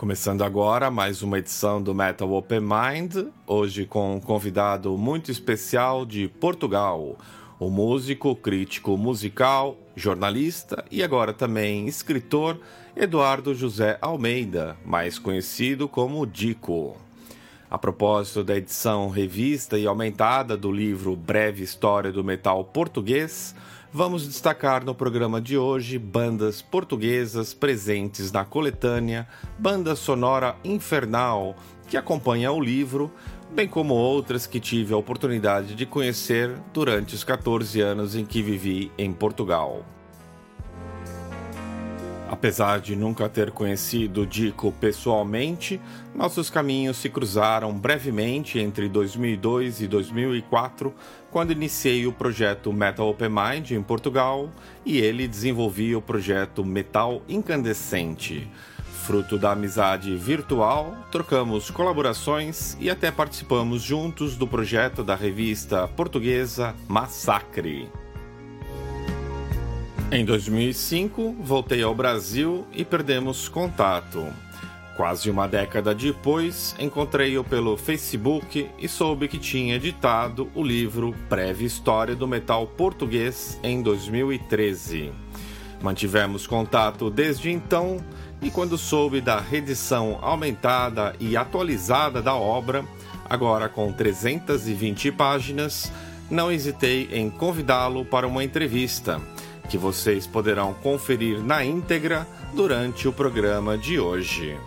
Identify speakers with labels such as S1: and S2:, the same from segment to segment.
S1: Começando agora mais uma edição do Metal Open Mind, hoje com um convidado muito especial de Portugal, o músico, crítico musical, jornalista e agora também escritor Eduardo José Almeida, mais conhecido como Dico. A propósito da edição revista e aumentada do livro Breve História do Metal Português, vamos destacar no programa de hoje bandas portuguesas presentes na coletânea Banda Sonora Infernal, que acompanha o livro, bem como outras que tive a oportunidade de conhecer durante os 14 anos em que vivi em Portugal. Apesar de nunca ter conhecido Dico pessoalmente, nossos caminhos se cruzaram brevemente entre 2002 e 2004, quando iniciei o projeto Metal Open Mind em Portugal e ele desenvolvia o projeto Metal Incandescente. Fruto da amizade virtual, trocamos colaborações e até participamos juntos do projeto da revista portuguesa Massacre. Em 2005, voltei ao Brasil e perdemos contato. Quase uma década depois, encontrei-o pelo Facebook e soube que tinha editado o livro Breve História do Metal Português em 2013. Mantivemos contato desde então e, quando soube da reedição aumentada e atualizada da obra, agora com 320 páginas, não hesitei em convidá-lo para uma entrevista que vocês poderão conferir na íntegra durante o programa de hoje.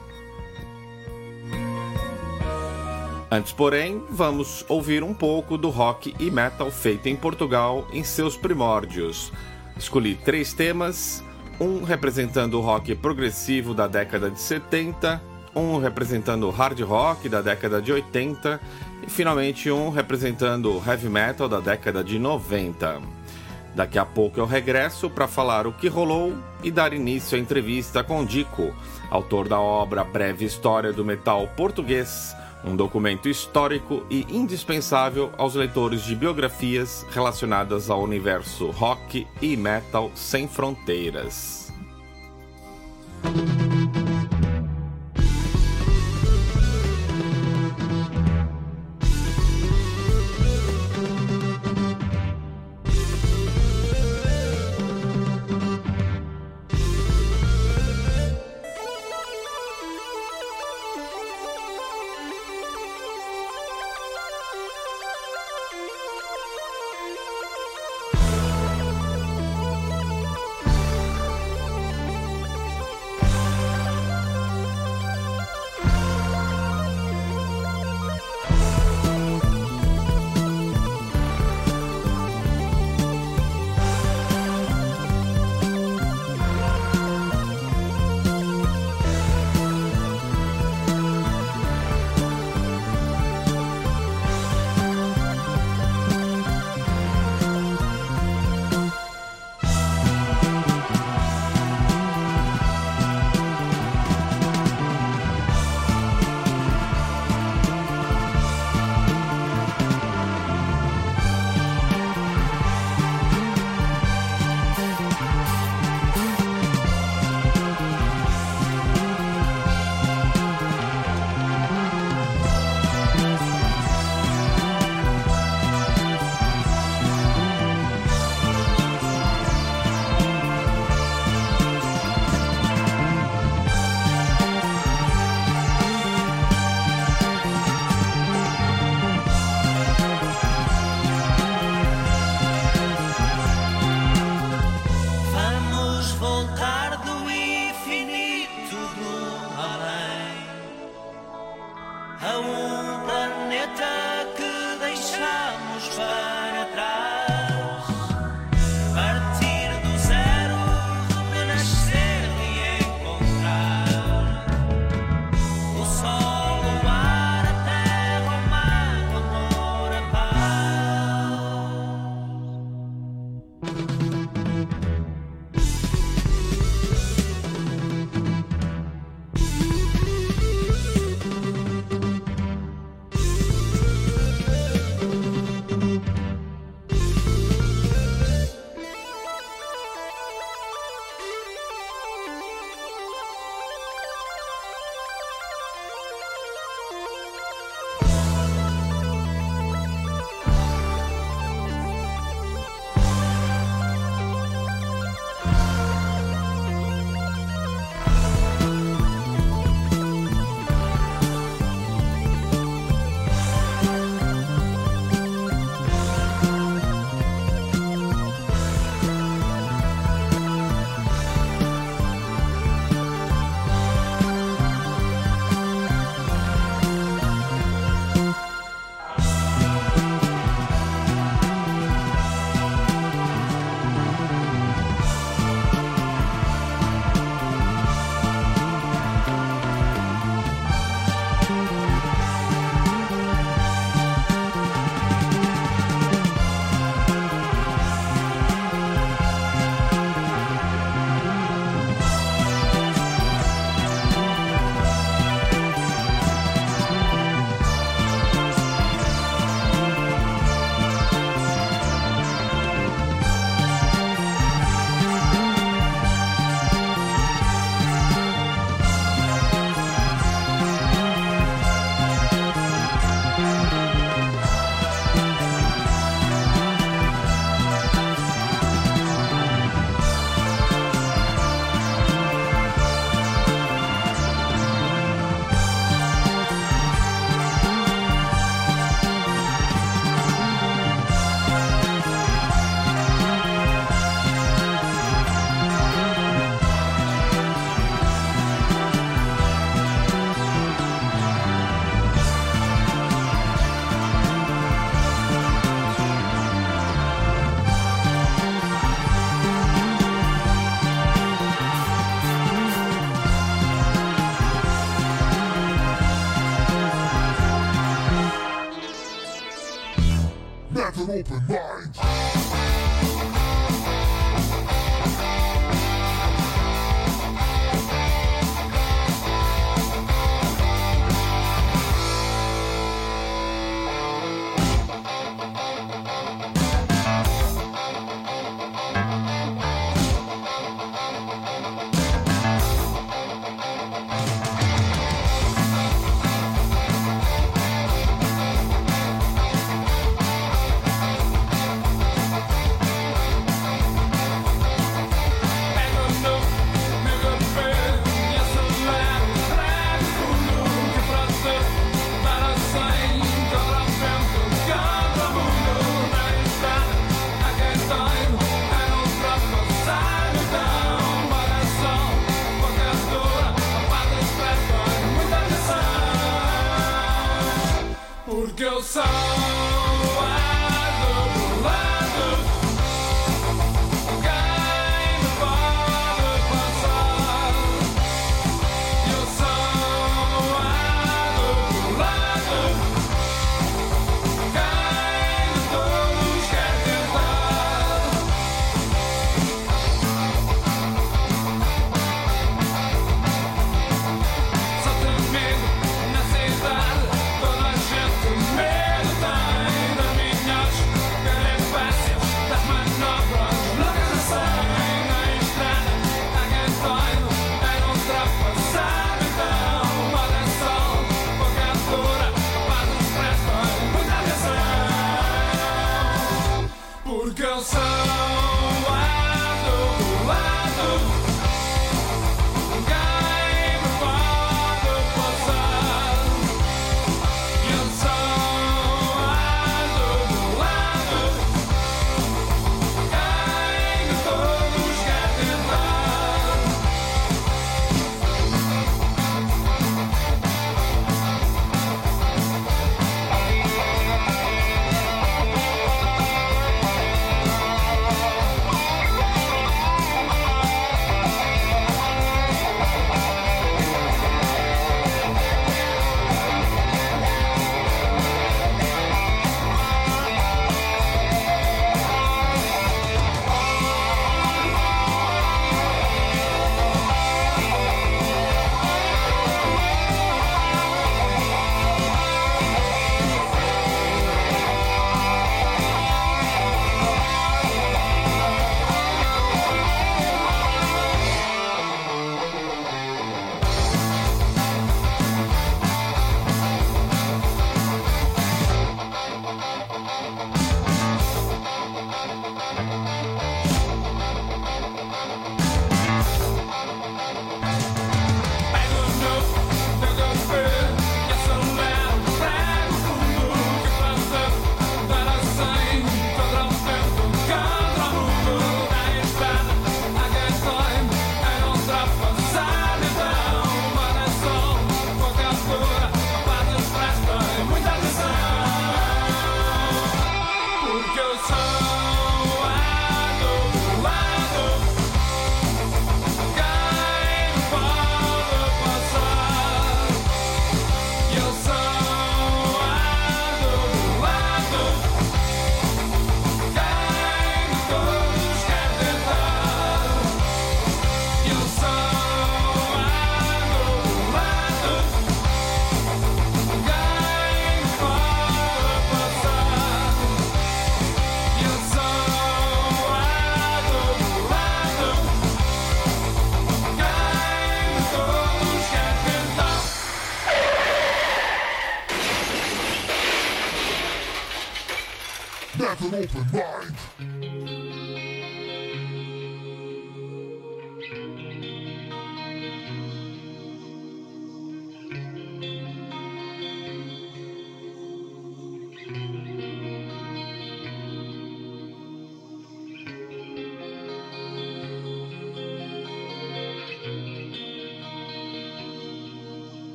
S1: Antes, porém, vamos ouvir um pouco do rock e metal feito em Portugal em seus primórdios. Escolhi três temas: um representando o rock progressivo da década de 70, um representando o hard rock da década de 80 e finalmente um representando o heavy metal da década de 90. Daqui a pouco eu regresso para falar o que rolou e dar início à entrevista com Dico, autor da obra Breve História do Metal Português, um documento histórico e indispensável aos leitores de biografias relacionadas ao universo rock e metal sem fronteiras.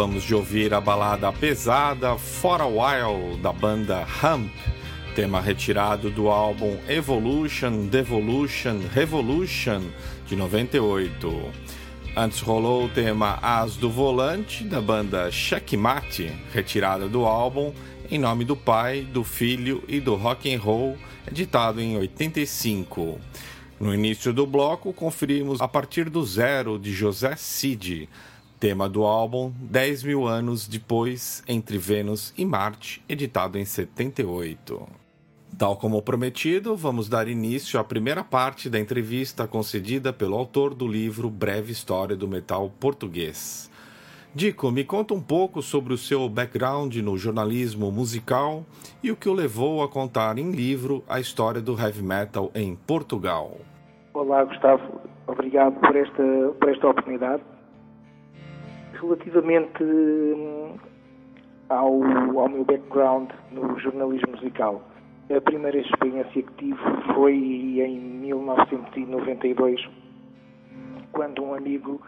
S1: Acabamos de ouvir a balada pesada For a While da banda Hump, tema retirado do álbum Evolution, Devolution, Revolution de 98. Antes rolou o tema As do Volante da banda Checkmate, retirada do álbum Em Nome do Pai, do Filho e do Rock and Roll, editado em 85. No início do bloco, conferimos A Partir do Zero de José Cid, tema do álbum 10 mil anos depois Entre Vênus e Marte, editado em 78. Tal como prometido, vamos dar início à primeira parte da entrevista concedida pelo autor do livro Breve História do Metal Português. Dico, me conta um pouco sobre o seu background no jornalismo musical e o que o levou a contar em livro a história do heavy metal em Portugal.
S2: Olá, Gustavo. Obrigado por esta, por esta oportunidade. Relativamente hum, ao, ao meu background no jornalismo musical, a primeira experiência que tive foi em 1992, quando um amigo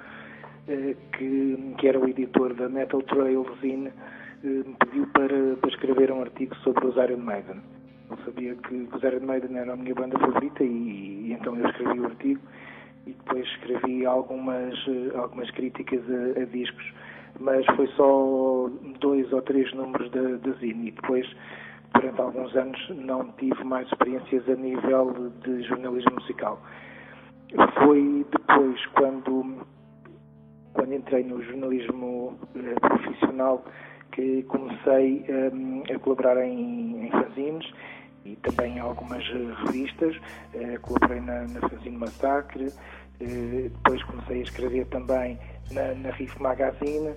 S2: eh, que, que era o editor da Metal Trail Zine eh, me pediu para, para escrever um artigo sobre os Iron Maiden. Eu sabia que os Iron Maiden era a minha banda favorita e, e então eu escrevi o artigo e depois escrevi algumas, eh, algumas críticas a, a discos mas foi só dois ou três números da, Zine. E depois, durante alguns anos, não tive mais experiências a nível de jornalismo musical. Foi depois, quando, quando entrei no jornalismo eh, profissional, que comecei eh, a colaborar em, em fanzines e também algumas revistas. Eh, colaborei na, na Massacre, eh, depois comecei a escrever também na, na Riff Magazine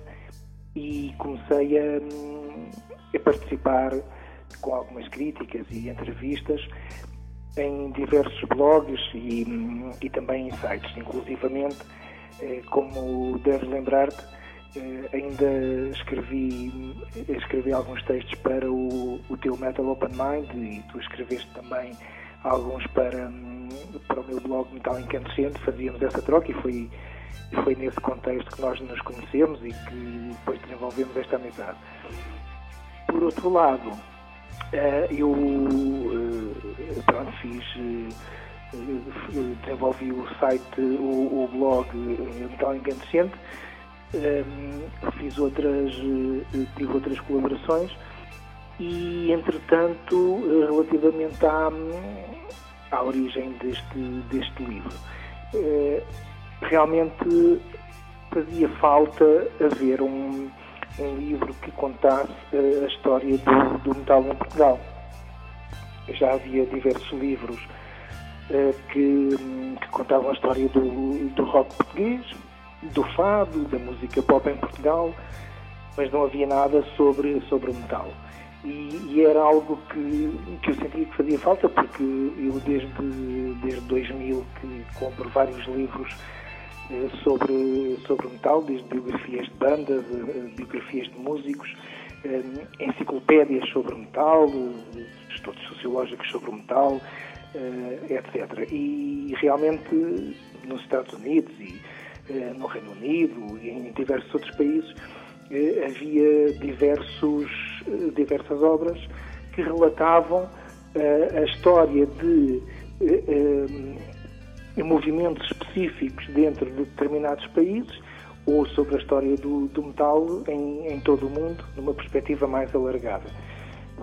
S2: e comecei a, a participar com algumas críticas e entrevistas em diversos blogs e, e também em sites, inclusivamente, eh, como deves lembrar-te, ainda escrevi, escrevi alguns textos para o, o teu Metal Open Mind e tu escreveste também alguns para, hum, para o meu blog Metal Incandescente, fazíamos essa troca e foi, foi nesse contexto que nós nos conhecemos e que depois desenvolvemos esta amizade. Por outro lado, eh, eu eh, pronto, fiz, eh, eh, desenvolvi o site, o, o blog eh, Metal Incandescente, eh, fiz outras, eh, tive outras colaborações e, entretanto, eh, relativamente à, à origem deste, deste livro, eh, realmente fazia falta haver um, um livro que contasse a história do, do metal em Portugal. Já havia diversos livros que, que contavam a história do, do rock português, do fado, da música pop em Portugal, mas não havia nada sobre, sobre o metal. E, e era algo que, que eu sentia que fazia falta, porque eu desde, desde 2000 que compro vários livros eh, sobre, sobre metal, desde biografias de bandas, eh, biografias de músicos, eh, enciclopédias sobre metal, eh, estudos sociológicos sobre metal, eh, etc. E realmente nos Estados Unidos e eh, no Reino Unido e em diversos outros países eh, havia diversos, eh, diversas obras que relatavam eh, a história de eh, eh, movimentos específicos dentro de determinados países ou sobre a história do, do metal em, em todo o mundo, numa perspectiva mais alargada.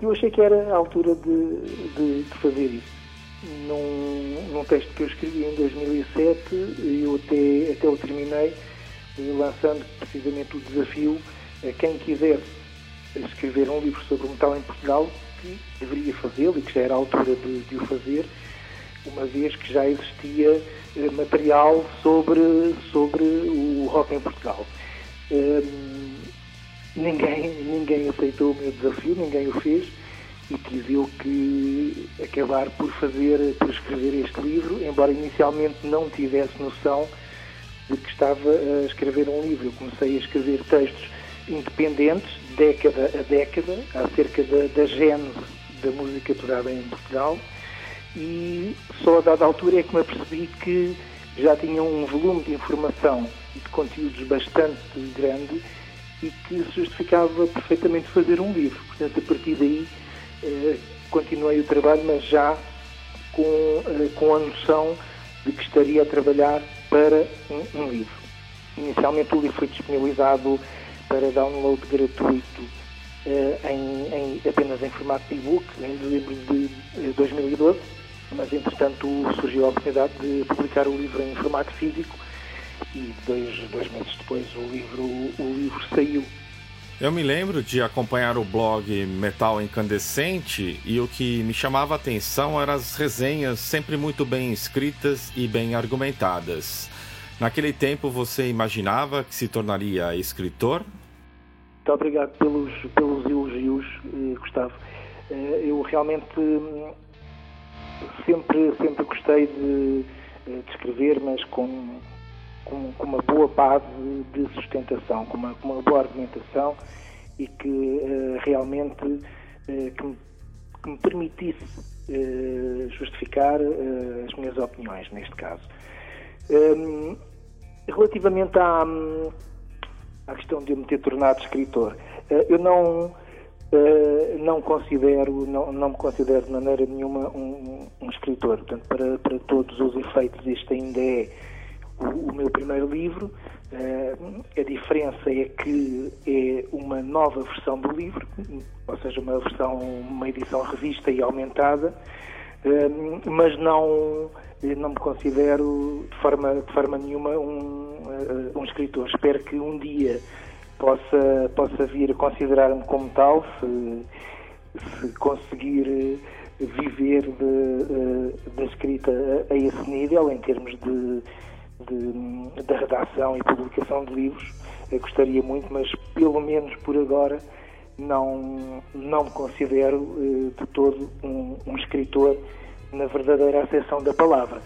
S2: Eu achei que era a altura de, de, de fazer isso. Num, num texto que eu escrevi em 2007, eu até, até o terminei, eh, lançando precisamente o desafio a quem quisesse escrever um livro sobre o metal em Portugal, que deveria fazê-lo e que já era a altura de, de o fazer, uma vez que já existia eh, material sobre, sobre o rock em Portugal. Hum, ninguém, ninguém aceitou o meu desafio, ninguém o fez e tive eu que acabar por fazer, por escrever este livro, embora inicialmente não tivesse noção de que estava a escrever um livro. Eu comecei a escrever textos independentes, década a década, acerca da, da gênese da música tocada em Portugal, e só a dada altura é que me apercebi que já tinha um volume de informação e de conteúdos bastante grande e que justificava perfeitamente fazer um livro. Portanto, a partir daí continuei o trabalho, mas já com, eh, com a noção de que estaria a trabalhar para um, um livro. Inicialmente o livro foi disponibilizado para download gratuito eh, em, em- apenas em formato de e-book em dezembro de eh, 2012, mas entretanto surgiu a oportunidade de publicar o livro em formato físico e dois, dois meses depois o livro, o livro saiu.
S1: Eu me lembro de acompanhar o blog Metal Incandescente e o que me chamava a atenção eram as resenhas sempre muito bem escritas e bem argumentadas. Naquele tempo você imaginava que se tornaria escritor?
S2: Muito obrigado pelos, pelos elogios, eh, Gustavo. Eh, eu realmente hum, sempre, sempre gostei de, eh, de escrever, mas com, com, com uma boa base de sustentação, com uma, com uma boa argumentação e que eh, realmente eh, que, me, que me permitisse eh, justificar as minhas opiniões, neste caso. Hum, relativamente à, à questão de eu me ter tornado escritor. Eu não, não considero, não, não me considero de maneira nenhuma um, um escritor. Portanto, para, para todos os efeitos, este ainda é o, o meu primeiro livro. Eh, a diferença é que é uma nova versão do livro, ou seja, uma versão, uma edição revista e aumentada, eh, mas não, não me considero de forma, de forma nenhuma um, eh, um escritor. Espero que um dia possa, possa vir a considerar-me como tal, se, se conseguir viver da escrita a, a esse nível, em termos de de, da redação e publicação de livros. Eu gostaria muito, mas pelo menos por agora não, não me considero eh, de todo um, um, escritor na verdadeira acessão da palavra.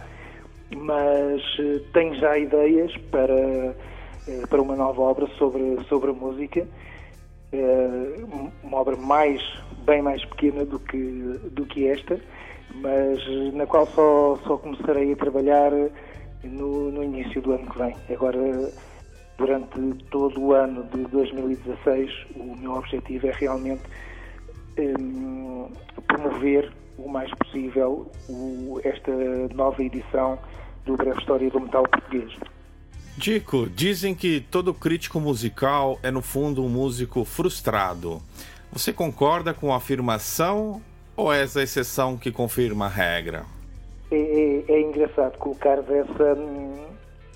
S2: Mas eh, tenho já ideias para, eh, para uma nova obra sobre, sobre a música, uma obra mais, bem mais pequena do que, do que esta, mas na qual só, só começarei a trabalhar no, no início do ano que vem. Agora, durante todo o ano de 2016, o meu objetivo é realmente um, promover o mais possível o, esta nova edição do Breve História do Metal Português.
S1: Dico, dizem que todo crítico musical é no fundo um músico frustrado. Você concorda com a afirmação ou é essa exceção que confirma a regra?
S2: É, é, é engraçado colocar essa,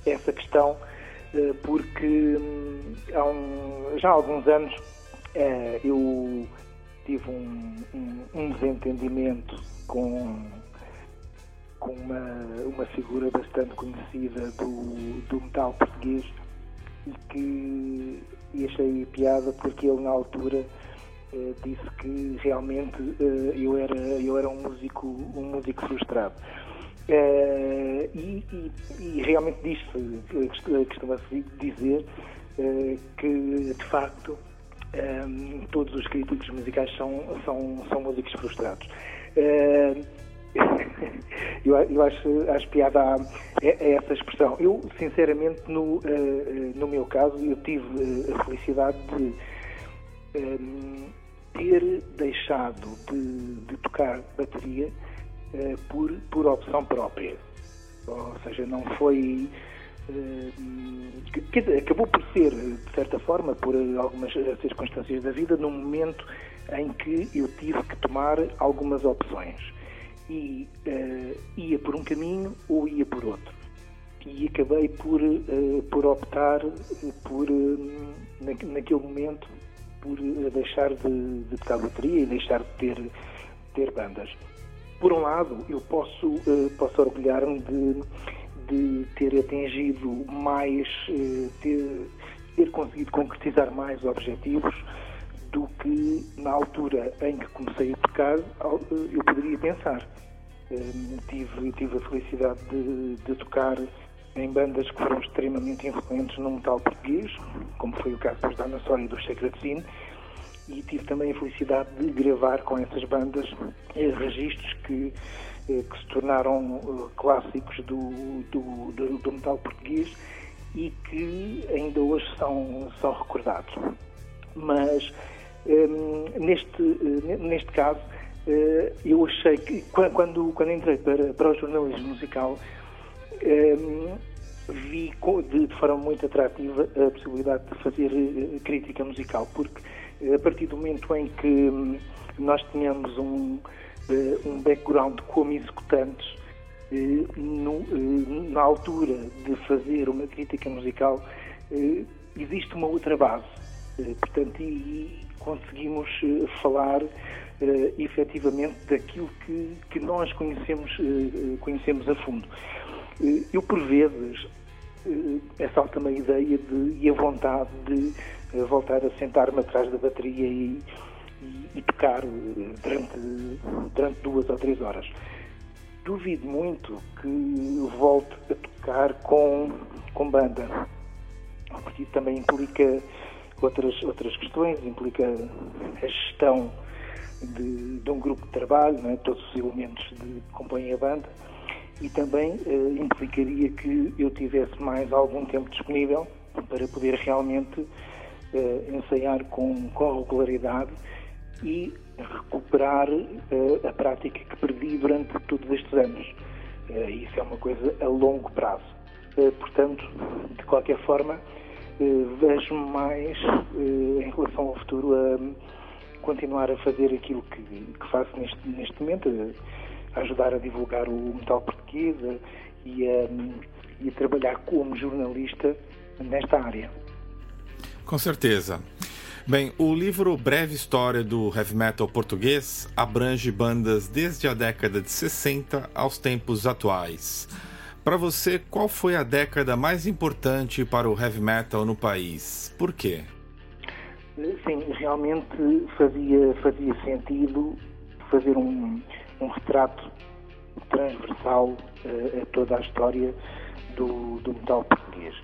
S2: essa questão, eh, porque hum, há um, já há alguns anos eh, eu tive um, um, um desentendimento com, com uma, uma figura bastante conhecida do, do metal português e que e achei piada porque ele na altura eh, disse que realmente eu, era, eu era um músico, um músico frustrado. Uh, e, e, e, realmente diz-se, costuma-se dizer uh, que de facto um, todos os críticos musicais são, são, são músicos frustrados. Eu, eu acho, acho piada a, a, essa expressão. Eu, sinceramente, no, no meu caso, eu tive a felicidade de ter deixado de, de tocar bateria uh, por, por opção própria. Ou seja, não foi. Que, acabou por ser, de certa forma, por algumas circunstâncias da vida, num momento em que eu tive que tomar algumas opções. E uh, ia por um caminho ou ia por outro. E acabei por, por optar por, na, naquele momento, por deixar de, de tocar bateria e deixar de ter, ter bandas. Por um lado, eu posso, uh, posso orgulhar-me de, de ter atingido mais, uh, ter, ter conseguido concretizar mais objetivos do que na altura em que comecei a tocar eu poderia pensar. Uh, tive, tive a felicidade de, de tocar em bandas que foram extremamente influentes no metal português, como foi o caso dos Dinosaur e dos Sacred Scene, e tive também a felicidade de gravar com essas bandas eh, registros que, eh, que se tornaram eh, clássicos do, do, do, do, metal português e que ainda hoje são, são recordados. Mas um, neste, neste caso, eu achei que quando, quando entrei para, para o jornalismo musical, um, vi de, de forma muito atrativa a possibilidade de fazer crítica musical, porque a partir do momento em que hum, nós tínhamos um, eh, um background como executantes, eh, no, eh, na altura de fazer uma crítica musical, existe uma outra base. Portanto, e conseguimos falar efetivamente daquilo que, que nós conhecemos, conhecemos a fundo. Eu, por vezes, assalta-me a ideia de, e a vontade de voltar a sentar-me atrás da bateria e, e, e, tocar eh, durante, durante duas ou três horas. Duvido muito que volte a tocar com, com banda, porque isso também implica outras, outras questões, implica a gestão de, de um grupo de trabalho, é? todos os elementos de, que compõem a banda, e também eh, implicaria que eu tivesse mais algum tempo disponível para poder realmente uh, ensaiar com, com regularidade e recuperar uh, a prática que perdi durante todos estes anos. Isso é uma coisa a longo prazo. Eh, portanto, de qualquer forma, eh, vejo mais eh, em relação ao futuro a continuar a fazer aquilo que, que faço neste, neste momento, a ajudar a divulgar o metal português a- e a, e a trabalhar como jornalista nesta área.
S1: Com certeza. Bem, o livro Breve História do Heavy Metal Português abrange bandas desde a década de 60 aos tempos atuais. Para você, qual foi a década mais importante para o heavy metal no país? Por quê?
S2: Sim, realmente fazia, fazia sentido fazer um, um retrato transversal eh, a toda a história do, do metal português.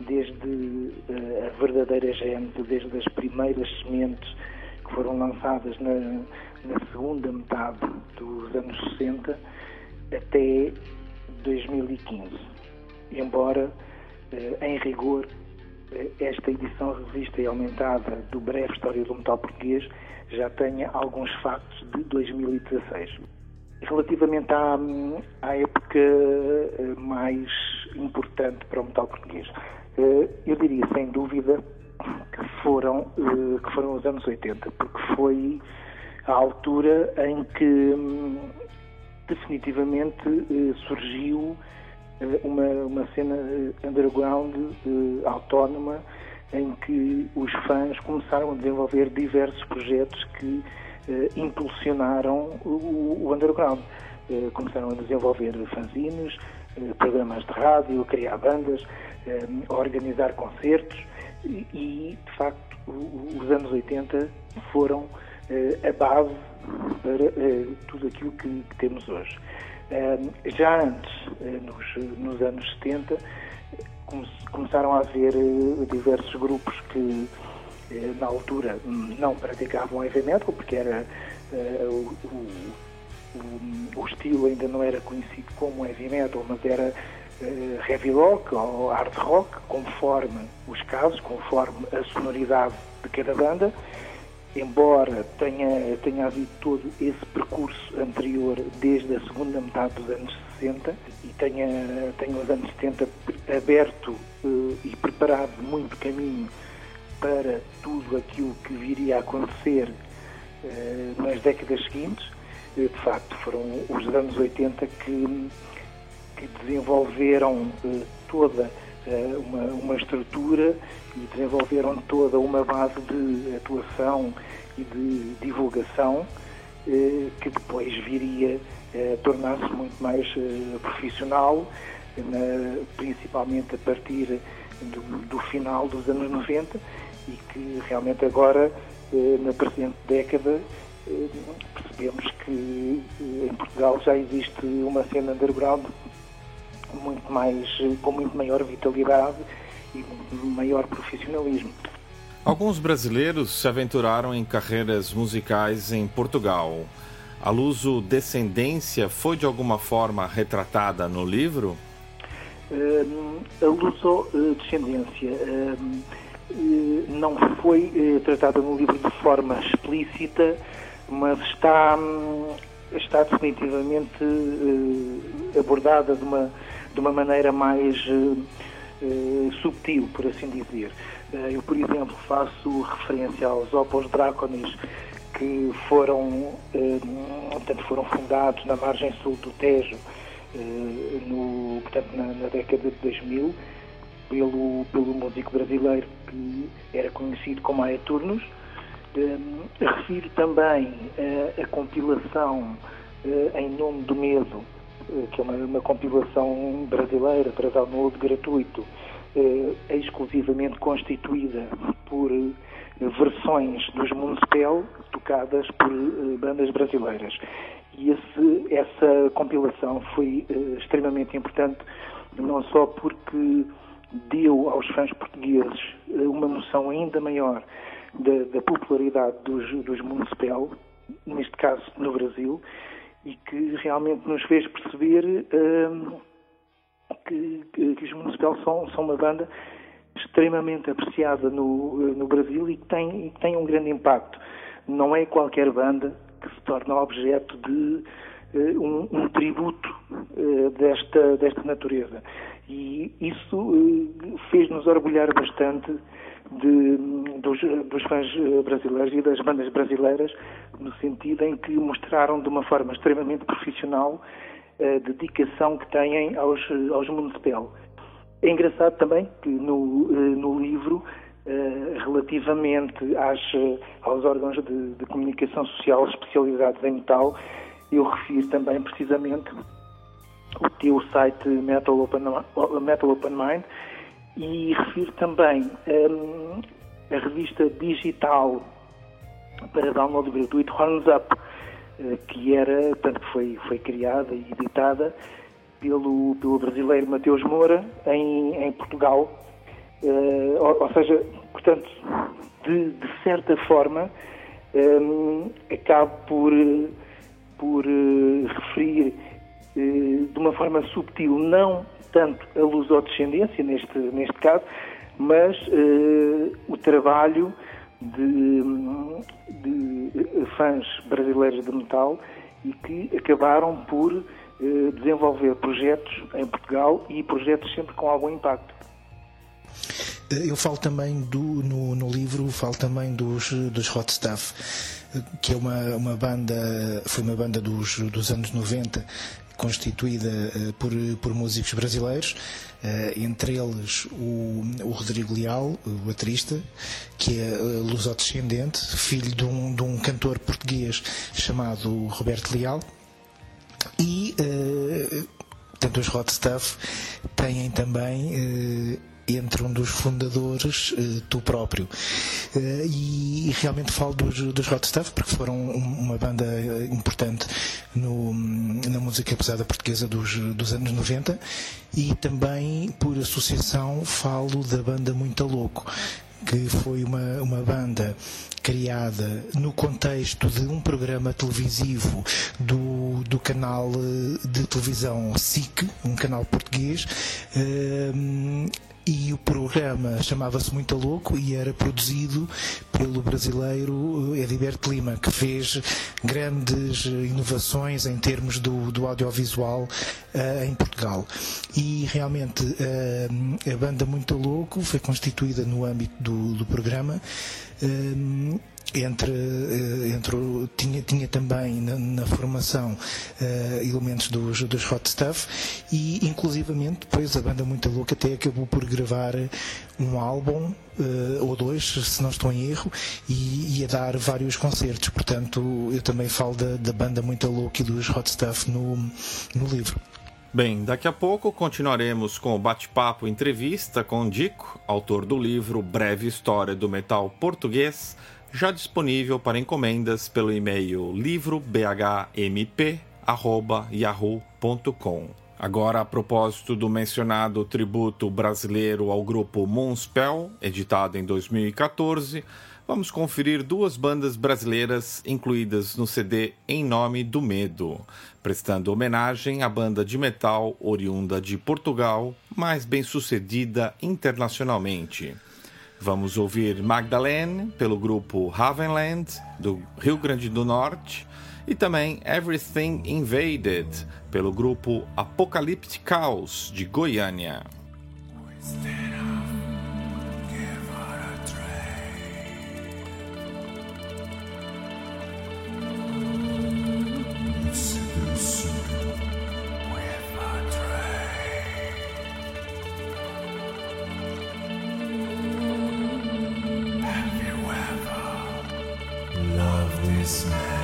S2: Desde eh, a verdadeira gênese, desde as primeiras sementes que foram lançadas na, na segunda metade dos anos 60 até 2015. Embora, eh, em rigor, esta edição revista e aumentada do Breve História do Metal Português já tenha alguns factos de 2016. Relativamente à, à época eh, mais importante para o metal português, eh, eu diria sem dúvida que foram, eh, que foram os anos 80, porque foi a altura em que hum, definitivamente surgiu uma, uma cena underground autónoma em que os fãs começaram a desenvolver diversos projetos que eh, impulsionaram o, o underground. Eh, começaram a desenvolver fanzines, eh, programas de rádio, criar bandas, organizar concertos e, de facto, os anos 80 foram a base para tudo aquilo que, que temos hoje. Já antes, nos, nos anos 70, come- começaram a haver diversos grupos que na altura hum, não praticavam metal porque era eh, o, o- o- o estilo ainda não era conhecido como heavy metal, mas era eh, heavy rock ou hard rock, conforme os casos, conforme a sonoridade de cada banda. Embora tenha, tenha havido todo esse percurso anterior desde a segunda metade dos anos 60 e tenha, tenha os anos 70 aberto eh, e preparado muito caminho para tudo aquilo que viria a acontecer eh, nas décadas seguintes, eh, de facto foram os anos 80 que, que desenvolveram eh, toda uma, uma estrutura e desenvolveram toda uma base de atuação e de divulgação que depois viria a tornar-se muito mais profissional, na- principalmente a partir do, do final dos anos 90 e que realmente agora, eh, na presente década, eh, percebemos que eh, em Portugal já existe uma cena underground muito mais, com muito maior vitalidade e maior profissionalismo.
S1: Alguns brasileiros se aventuraram em carreiras musicais em Portugal. A Luso Descendência foi de alguma forma retratada no livro?
S2: Hum, a luso-descendência hum, eh, não foi eh, tratada no livro de forma explícita, mas está, hum, está definitivamente eh, abordada de uma, de uma maneira mais eh, subtil, por assim dizer. Eu, por exemplo, faço referência aos Opos Draconis que foram, portanto, foram fundados na margem sul do Tejo no, portanto, na, na década de 2000 pelo, pelo músico brasileiro que era conhecido como Aeturnos. Eh, refiro também eh, a compilação eh, Em Nome do Medo, eh, que é uma, uma compilação brasileira para download gratuito, eh, exclusivamente constituída por versões dos Municipal tocadas por bandas brasileiras. E esse- essa compilação foi extremamente importante, não só porque deu aos fãs portugueses eh, uma noção ainda maior da, da popularidade dos, dos Municipal, neste caso no Brasil, e que realmente nos fez perceber eh, que, que, que os Municipal são, são uma banda extremamente apreciada no, no Brasil e que tem, e tem um grande impacto. Não é qualquer banda que se torna objeto de eh, um, um tributo eh, desta, desta natureza. E isso eh, fez-nos orgulhar bastante de, dos, dos fãs eh, brasileiros e das bandas brasileiras, no sentido em que mostraram de uma forma extremamente profissional a dedicação que têm aos, aos Municipal. É engraçado também que no, eh, no livro, eh, relativamente às, eh, aos órgãos de, de comunicação social especializados em metal, eu refiro também precisamente o site Metal Open, Metal Open Mind e refiro também hum, a revista digital para download gratuito Horns Up, eh, que era, portanto, que foi, foi criada e editada pelo, pelo brasileiro Mateus Moura em, em Portugal. Eh, ou, ou seja, portanto, de, de certa forma, hum, acabo por, por eh, referir de uma forma subtil, não tanto a lusodescendência, neste, neste caso, mas eh, o trabalho de, de fãs brasileiros de metal e que acabaram por eh, desenvolver projetos em Portugal e projetos sempre com algum impacto.
S3: Eu falo também do, no, no livro, falo também dos, dos Hot Stuff, que é uma, uma banda, foi uma banda dos, dos anos 90, constituída eh, por, por músicos brasileiros, eh, entre eles o, o Rodrigo Leal, o baterista, que é eh, lusodescendente, filho de um, de um cantor português chamado Roberto Leal, e tanto os Hot Stuff têm também entre um dos fundadores, eh, tu próprio. Eh, e realmente falo dos, dos Hot Stuff porque foram uma banda eh, importante no, na música pesada portuguesa dos, dos anos 90 e também por associação falo da banda Muito Louco que foi uma, uma banda criada no contexto de um programa televisivo do, do canal de televisão SIC, um canal português, e o programa chamava-se Muito Louco e era produzido pelo brasileiro Ediberto Lima, que fez grandes inovações em termos do, do audiovisual uh, em Portugal. E realmente uh, a banda Muito Louco foi constituída no âmbito do, do programa. Uh, entre, eh, entre tinha, tinha também na, na formação uh, elementos dos, dos Hot Stuff e inclusivamente depois a banda Muito Louca até acabou por gravar um álbum uh, ou dois, se não estou em erro, e, e, a dar vários concertos. Portanto, eu também falo da, da banda Muito Louca e dos Hot Stuff no, no livro.
S1: Bem, daqui a pouco continuaremos com o bate-papo entrevista com Dico, autor do livro Breve História do Metal Português, já disponível para encomendas pelo e-mail livrobhmp@yahoo.com. Agora, a propósito do mencionado tributo brasileiro ao grupo Moonspell, editado em 2014, vamos conferir duas bandas brasileiras incluídas no CD Em Nome do Medo, prestando homenagem à banda de metal oriunda de Portugal, mais bem sucedida internacionalmente. Vamos ouvir Magdalene, pelo grupo Havenland, do Rio Grande do Norte, e também Everything Invaded, pelo grupo Apocalyptic Chaos, de Goiânia.
S4: Christmas.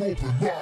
S4: Europa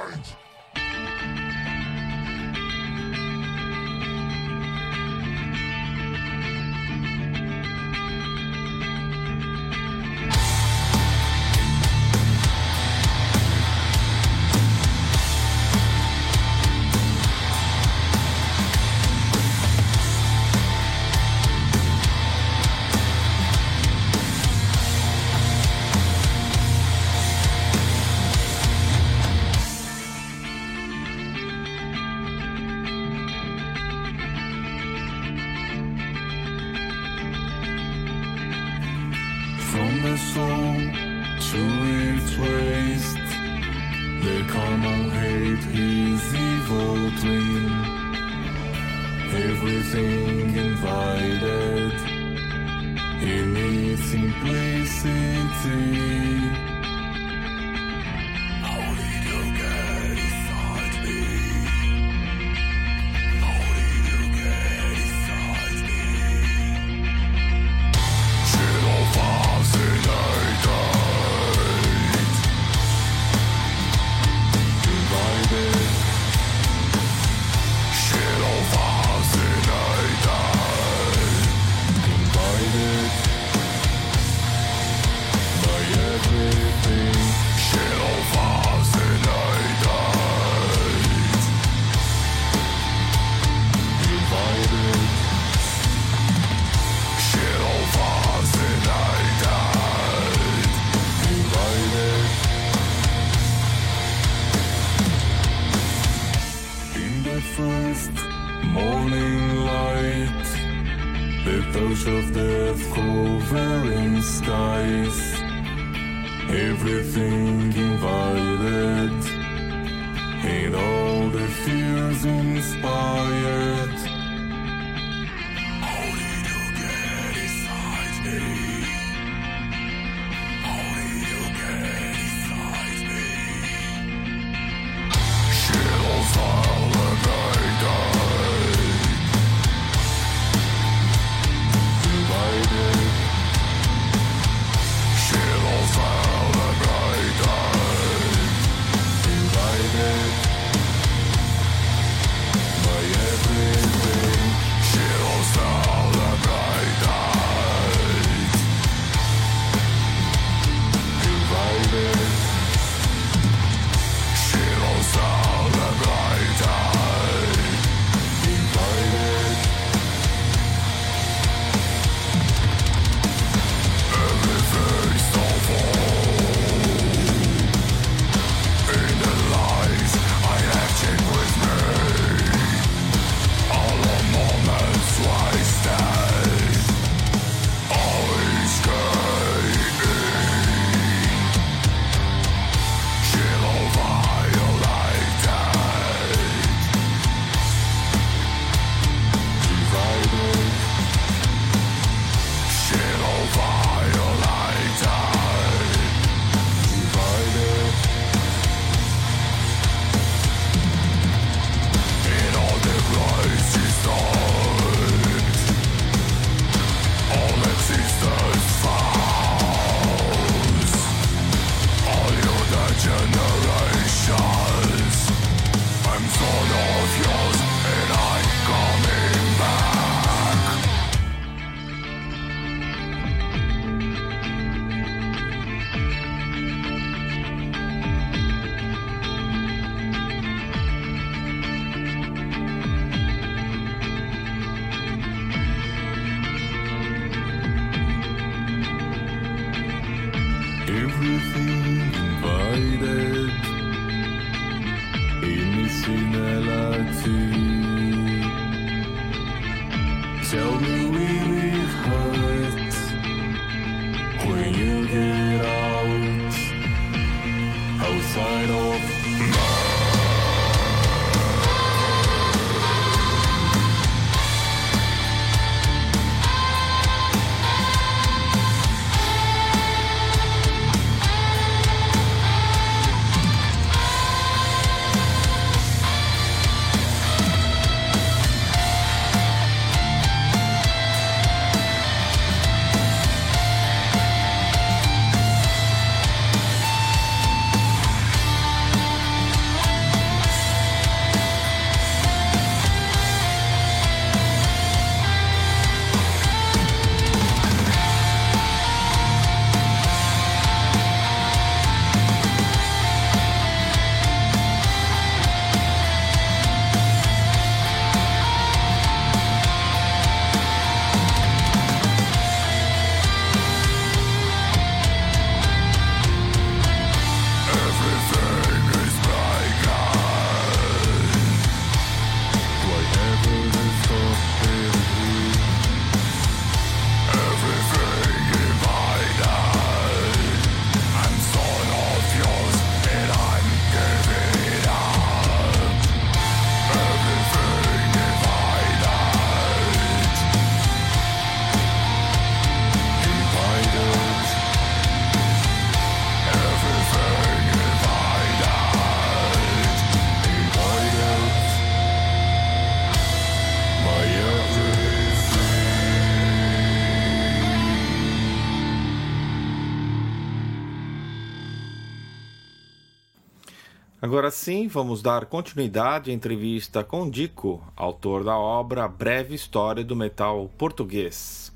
S1: Agora sim, vamos dar continuidade à entrevista com Dico, autor da obra Breve História do Metal Português.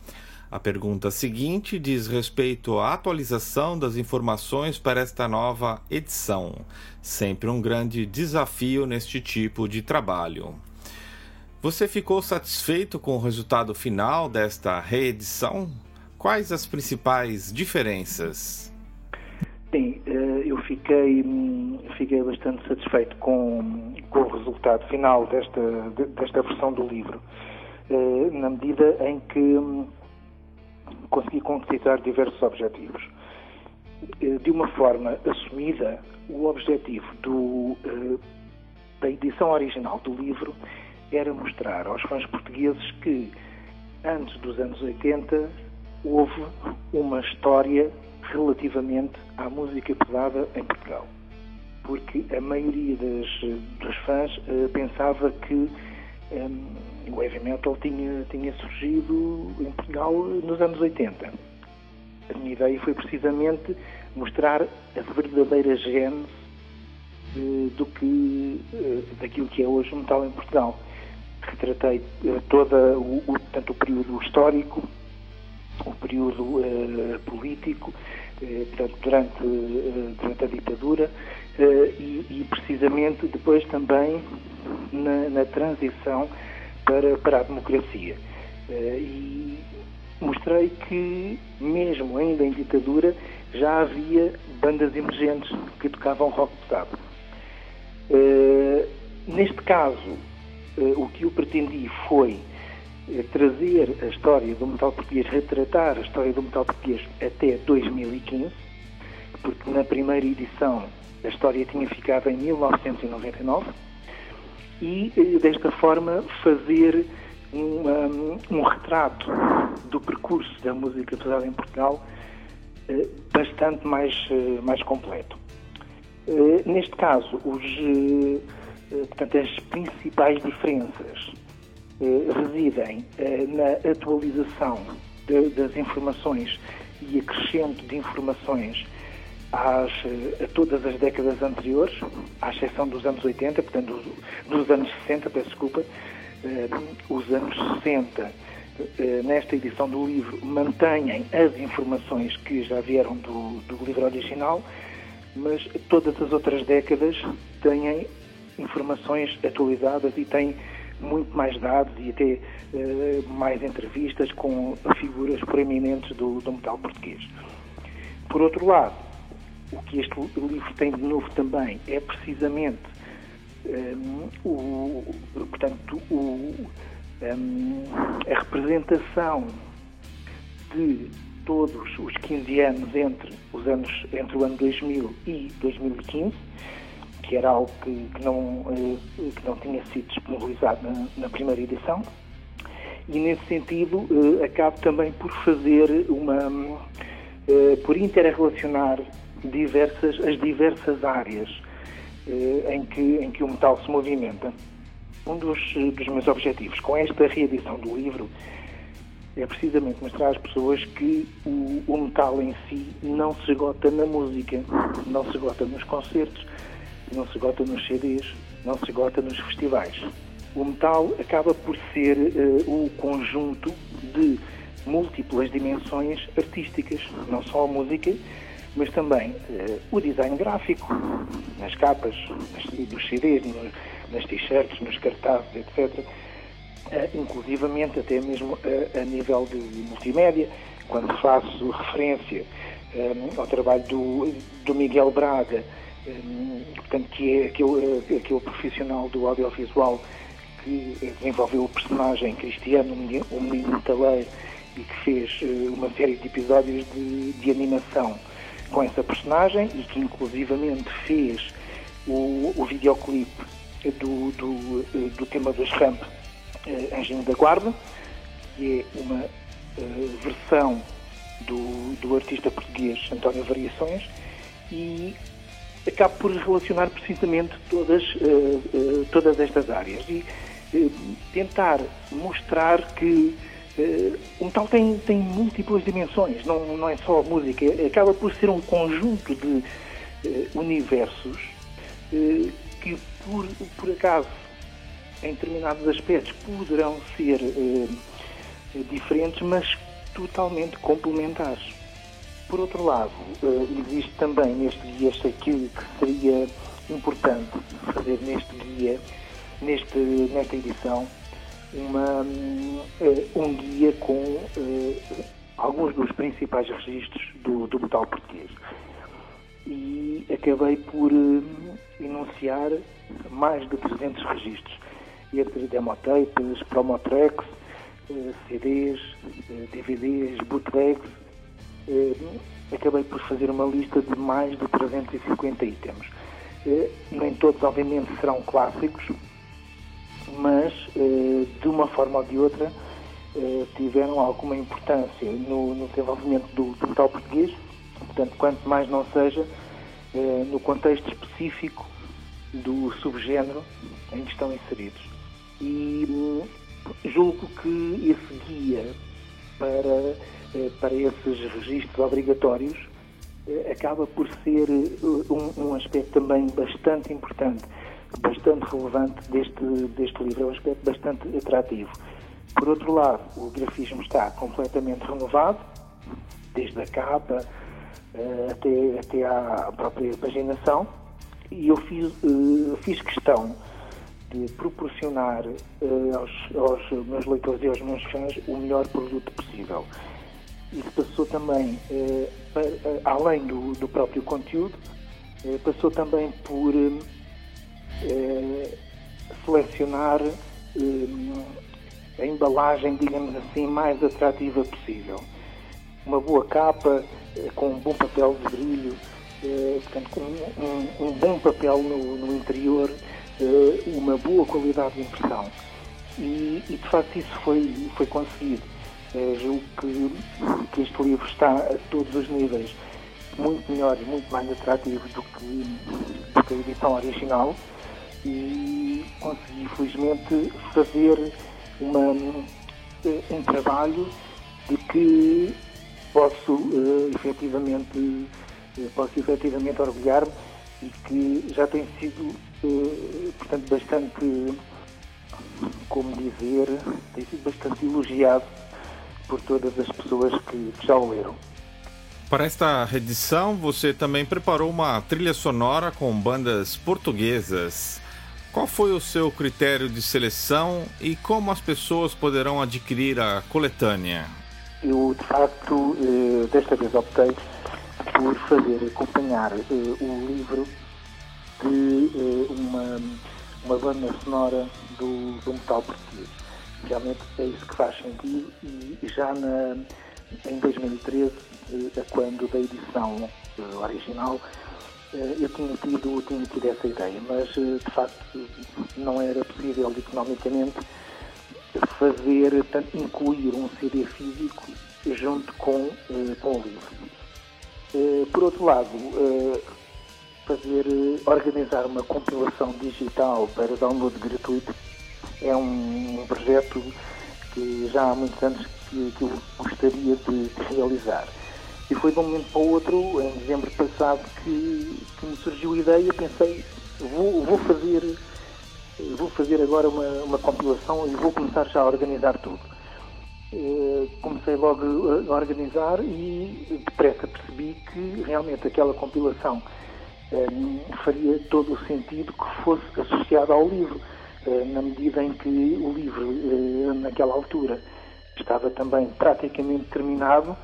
S1: A pergunta seguinte diz respeito à atualização das informações para esta nova edição, sempre um grande desafio neste tipo de trabalho. Você ficou satisfeito com o resultado final desta reedição? Quais as principais diferenças?
S2: Sim, eh, eu fiquei, fiquei bastante satisfeito com, com o resultado final desta, de- desta versão do livro, eh, na medida em que hum, consegui concretizar diversos objetivos. Eh, De uma forma assumida, o objetivo do, da edição original do livro era mostrar aos fãs portugueses que, antes dos anos 80, houve uma história relativamente à música pesada em Portugal. Porque a maioria das, dos fãs eh, pensava que hum, o heavy metal tinha, tinha surgido em Portugal nos anos 80. A minha ideia foi precisamente mostrar a verdadeira gênese eh, do que, eh, daquilo que é hoje o metal em Portugal. Retratei todo o, o, tanto o período histórico, o período eh, político, eh, portanto, durante, eh, durante a ditadura e, e precisamente depois também na, na transição para, para a democracia. E mostrei que, mesmo ainda em ditadura, já havia bandas emergentes que tocavam rock pesado. Eh, neste caso, eh, o que eu pretendi foi trazer a história do metal português, retratar a história do metal português até 2015, porque na primeira edição a história tinha ficado em 1999, e eh, desta forma fazer um, um retrato do percurso da música pesada em Portugal eh, bastante mais, eh, mais completo. Eh, Neste caso, os, eh, eh, portanto, as principais diferenças eh, residem eh, na atualização de- das informações e acrescento de informações às, eh, a todas as décadas anteriores, à exceção dos anos 80, portanto, dos, dos anos 60, peço desculpa, eh, os anos 60, eh, nesta edição do livro, mantêm as informações que já vieram do, do livro original, mas todas as outras décadas têm informações atualizadas e têm muito mais dados e até eh, mais entrevistas com figuras proeminentes do, do metal português. Por outro lado, o que este livro tem de novo também é precisamente hum, o, portanto, o, hum, a representação de todos os 15 anos entre, os anos, entre o ano 2000 e 2015, que era algo que, que não, eh, que não tinha sido disponibilizado na, na primeira edição. E nesse sentido, eh, acabo também por fazer uma. eh, por interrelacionar diversas, as diversas áreas em, que, em que o metal se movimenta. Um dos, dos meus objetivos com esta reedição do livro é precisamente mostrar às pessoas que o, o metal em si não se esgota na música, não se esgota nos concertos, não se esgota nos CDs, não se esgota nos festivais. O metal acaba por ser eh, o conjunto de múltiplas dimensões artísticas, não só a música, mas também eh, o design gráfico, nas capas, nas, dos CDs, no- nas t-shirts, nos cartazes, etc. Eh, inclusivamente até mesmo eh, a nível de multimédia, quando faço referência eh, ao trabalho do, do Miguel Braga, portanto, que é aquele, eh, aquele profissional do audiovisual que eh, desenvolveu o personagem Cristiano, o menino- metaleiro, e que fez eh, uma série de episódios de, de animação com essa personagem e que inclusivamente fez o, o videoclipe do, do, eh, do tema dos Ramp eh, Anjinho da Guarda, que é uma eh, versão do, do artista português António Variações e acabo por relacionar precisamente todas, eh, eh, todas estas áreas e eh, tentar mostrar que o metal tem, tem múltiplas dimensões, não, não é só a música, acaba por ser um conjunto de universos que por, por acaso em determinados aspectos poderão ser diferentes, mas totalmente complementares. Por outro lado, eh, existe também neste guia, este que seria importante fazer neste guia, neste, nesta edição, uma, eh, um guia com eh, alguns dos principais registros do, do metal português. E acabei por enunciar mais de 300 registros, entre demotapes, promotracks, CDs, DVDs, bootlegs. Eh, Acabei por fazer uma lista de mais de 350 itens. Eh, Nem todos, obviamente, serão clássicos, mas eh, de uma forma ou de outra tiveram alguma importância no, no desenvolvimento do, do português, portanto, quanto mais não seja no contexto específico do subgénero em que estão inseridos. E hum, julgo que esse guia para, para esses registros obrigatórios eh, acaba por ser eh, um, um aspecto também bastante importante, bastante relevante deste, deste livro, é um aspecto bastante atrativo. Por outro lado, o grafismo está completamente renovado, desde a capa eh, até, até à própria paginação, e eu fiz, eh, fiz questão de proporcionar eh, aos, aos meus leitores e aos meus fãs o melhor produto possível. Isso passou também, eh, para- eh, além do, do próprio conteúdo, eh, passou também por eh, selecionar eh, a embalagem, digamos assim, mais atrativa possível. Uma boa capa, eh, com um bom papel de brilho, portanto, com um, um- bom papel no, no interior, uma boa qualidade de impressão. E, e, de facto isso foi, foi conseguido. Eh, julgo que, que este livro está a todos os níveis. Muito melhor e muito mais atrativo do que, do que a edição original. E consegui felizmente fazer uma, eh, um trabalho de que posso eh, efetivamente eh, posso efetivamente orgulhar-me e que já tem sido eh, portanto bastante como dizer tem sido bastante elogiado por todas as pessoas que, que já o leram.
S1: Para esta edição, você também preparou uma trilha sonora com bandas portuguesas. Qual foi o seu critério de seleção e como as pessoas poderão adquirir a coletânea?
S2: Eu, de facto, eh, desta vez optei por fazer acompanhar eh, o livro de eh, uma, uma banda sonora do, do metal português. Realmente é isso que faz sentido e já na, em 2013, eh, a quando da edição eh, original, eh, eu tinha tido, tinha tido essa ideia, mas eh, de facto não era possível economicamente fazer, incluir um CD físico junto com, eh, com o livro. Eh, por outro lado, eh, fazer, eh, organizar uma compilação digital para download gratuito é um, um projeto que já há muitos anos que, que eu gostaria de, de realizar. E foi de um momento para o outro, em dezembro passado, que, que me surgiu a ideia, pensei, vou, vou fazer vou fazer agora uma, uma compilação e vou começar já a organizar tudo. Eh, Comecei logo a organizar e depressa percebi que realmente aquela compilação eh, faria todo o sentido que fosse associada ao livro, na medida em que o livro, eh, naquela altura, estava também praticamente terminado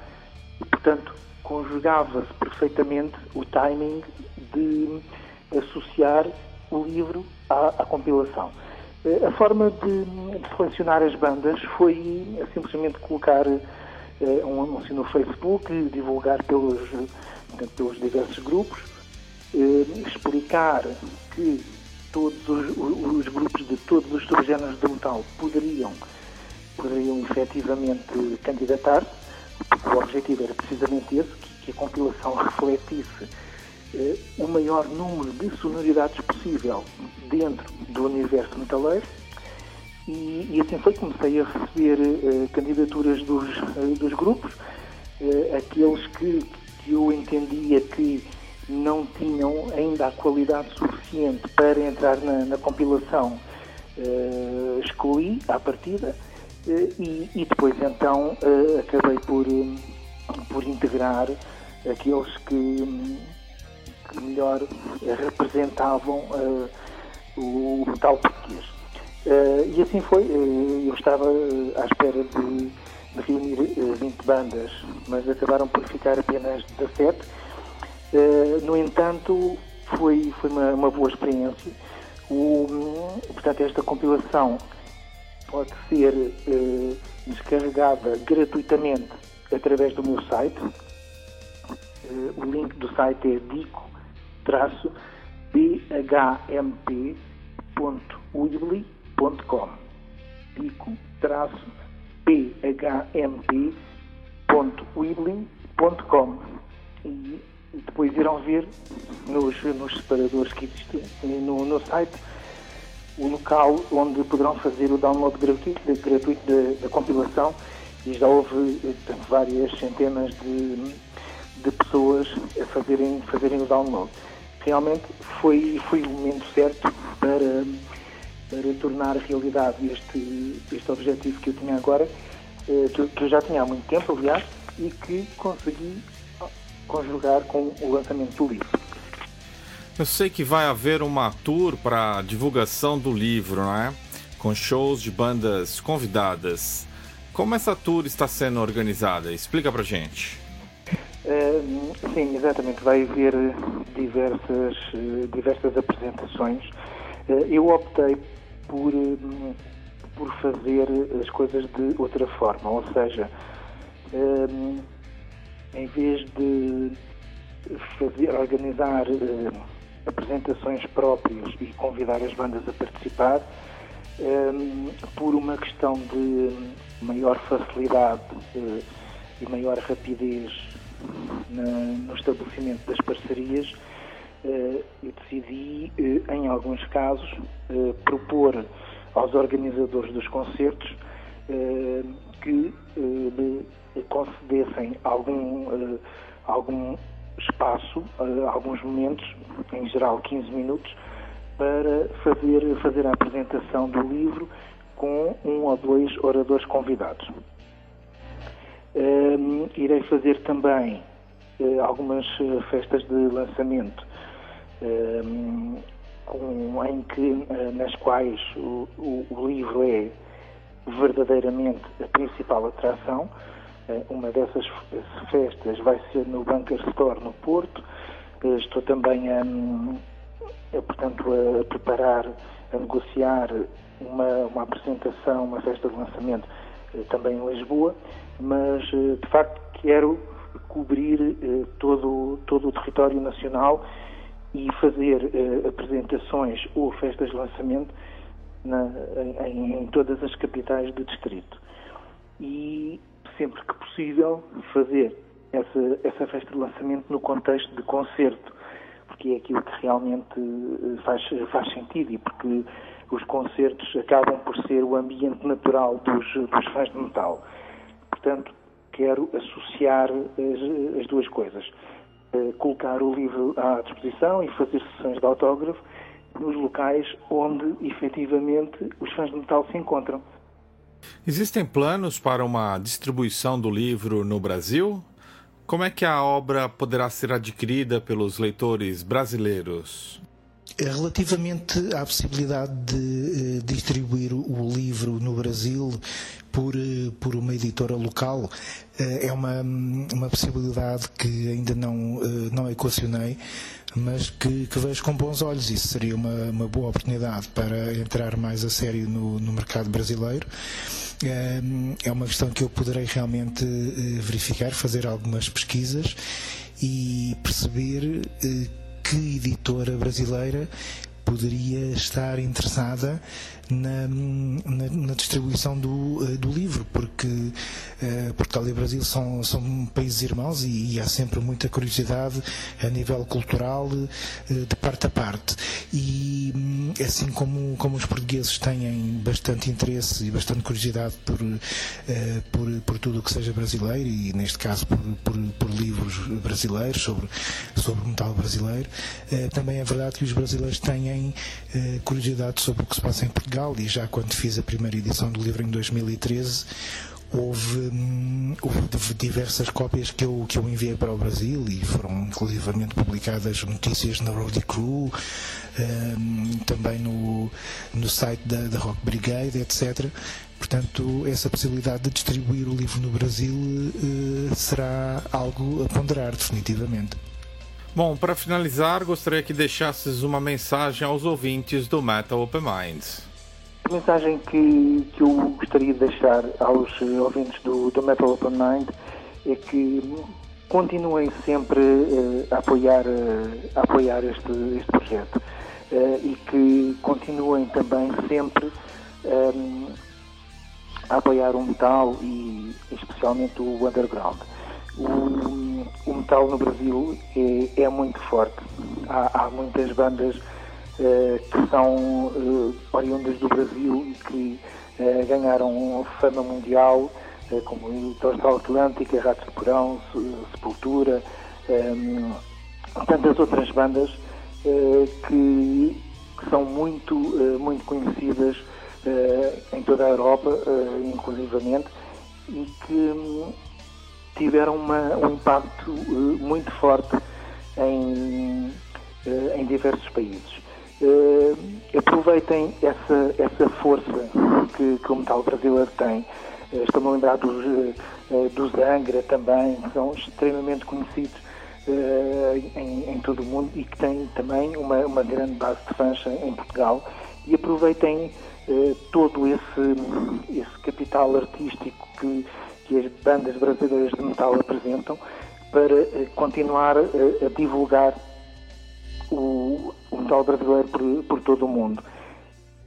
S2: e, portanto, conjugava-se perfeitamente o timing de associar o livro à, à compilação. Eh, A forma de, de selecionar as bandas foi eh, simplesmente colocar eh, um anúncio no Facebook, divulgar pelos, eh, pelos diversos grupos, eh, explicar que todos os, os grupos de todos os subgéneros do metal poderiam, poderiam efetivamente candidatar-se, porque o objetivo era precisamente esse, que, que a compilação refletisse eh, o maior número de sonoridades possível dentro do universo metaleiro. E, e assim foi comecei a receber eh, candidaturas dos, eh, dos grupos, eh, aqueles que, que eu entendia que não tinham ainda a qualidade suficiente para entrar na, na compilação, eh, excluí à partida eh, e, e depois então eh, acabei por, por integrar aqueles que, que melhor representavam o, o tal português. E assim foi, eu estava à espera de, de reunir eh, 20 bandas, mas acabaram por ficar apenas 17. Eh, no entanto, foi, foi uma, uma boa experiência. O, portanto, esta compilação pode ser eh, descarregada gratuitamente através do meu site. Eh, o link do site é dico-bhmp.weebly.com dico-bhmp.weebly.com e depois irão ver nos, nos separadores que existem no, no site o local onde poderão fazer o download gratuito, gratuito da, da compilação e já houve eh, portanto, várias centenas de, de pessoas a fazerem, fazerem o download. Realmente foi, foi o momento certo para, para tornar realidade este, este objetivo que eu tinha agora, eh, que eu já tinha há muito tempo, aliás, e que consegui conjugar com o lançamento do livro.
S1: Eu sei que vai haver uma tour para divulgação do livro, não é? Com shows de bandas convidadas. Como essa tour está sendo organizada? Explica pra gente.
S2: Eh, sim, exatamente. Vai haver diversas, eh, diversas apresentações. Eh, eu optei por, eh, por fazer as coisas de outra forma, ou seja, eh, em vez de fazer, organizar eh, apresentações próprias e convidar as bandas a participar, eh, por uma questão de maior facilidade eh, e maior rapidez na- no estabelecimento das parcerias, eh, eu decidi, em alguns casos, propor aos organizadores dos concertos que concedessem algum, eh, algum espaço, eh, alguns momentos, em geral 15 minutos, para fazer, fazer a apresentação do livro com um ou dois oradores convidados. Hum, irei fazer também eh, algumas festas de lançamento hum, com- em que, eh, nas quais o, o- o livro é verdadeiramente a principal atração. Eh, uma dessas festas vai ser no Bunker Store no Porto. Eh, estou também a, a, portanto, a preparar, a negociar uma, uma apresentação, uma festa de lançamento eh, também em Lisboa, mas eh, de facto quero cobrir eh, todo, todo o território nacional e fazer eh, apresentações ou festas de lançamento na- em, em todas as capitais do distrito. E sempre que possível fazer essa, essa festa de lançamento no contexto de concerto, porque é aquilo que realmente eh, faz, faz sentido e porque os concertos acabam por ser o ambiente natural dos, dos fãs de metal. Portanto, quero associar as, as duas coisas. Eh, colocar o livro à disposição e fazer sessões de autógrafo nos locais onde efetivamente os fãs de metal se encontram.
S1: Existem planos para uma distribuição do livro no Brasil? Como é que a obra poderá ser adquirida pelos leitores brasileiros?
S3: Relativamente à possibilidade de eh, distribuir o livro no Brasil por, eh, por uma editora local, eh, é uma, uma possibilidade que ainda não, não equacionei, mas que, que vejo com bons olhos. Isso seria uma, uma boa oportunidade para entrar mais a sério no, no mercado brasileiro. É uma questão que eu poderei realmente eh, verificar, fazer algumas pesquisas e perceber eh, que editora brasileira poderia estar interessada na, na, na distribuição do, eh, do livro, porque eh, Portugal e Brasil são, são países irmãos e, e há sempre muita curiosidade a nível cultural eh, de parte a parte. E hum, assim como, como os portugueses têm bastante interesse e bastante curiosidade por, por, por tudo o que seja brasileiro e neste caso por, por, por livros brasileiros sobre, sobre o metal brasileiro, também é verdade que os brasileiros têm curiosidade sobre o que se passa em Portugal e já quando fiz a primeira edição do livro em 2013 houve, hum, houve diversas cópias que eu, que eu enviei para o Brasil e foram inclusivamente publicadas notícias na Roadie Crew, hum, também no, no site da, da Rock Brigade, etc. Portanto, essa possibilidade de distribuir o livro no Brasil eh, será algo a ponderar, definitivamente.
S1: Bom, para finalizar, gostaria que deixasses uma mensagem aos ouvintes do Metal Open Minds.
S2: A mensagem que, que eu gostaria de deixar aos eh, ouvintes do, do Metal Open Mind é que continuem sempre eh, a apoiar, eh, a apoiar este, este projeto eh, e que continuem também sempre ehm, a apoiar o metal e especialmente o underground. O, o metal no Brasil é, é muito forte. Há, há muitas bandas que são eh, oriundas do Brasil e que eh, ganharam fama mundial, eh, como Total Atlântica, Ratos de Porão, Sepultura, tantas outras bandas eh, que, são muito, eh, muito conhecidas eh, em toda a Europa, eh, inclusivamente, e que tiveram uma- um impacto eh, muito forte em, eh, em diversos países. Eh, aproveitem essa, essa força que, que o metal brasileiro tem. Eh, Estou-me a lembrar dos, eh, dos Angra também, que são extremamente conhecidos em, em todo o mundo e que têm também uma, uma grande base de fãs em Portugal. E aproveitem todo esse, esse capital artístico que, que as bandas brasileiras de metal apresentam para continuar a divulgar o, o metal brasileiro por, por todo o mundo.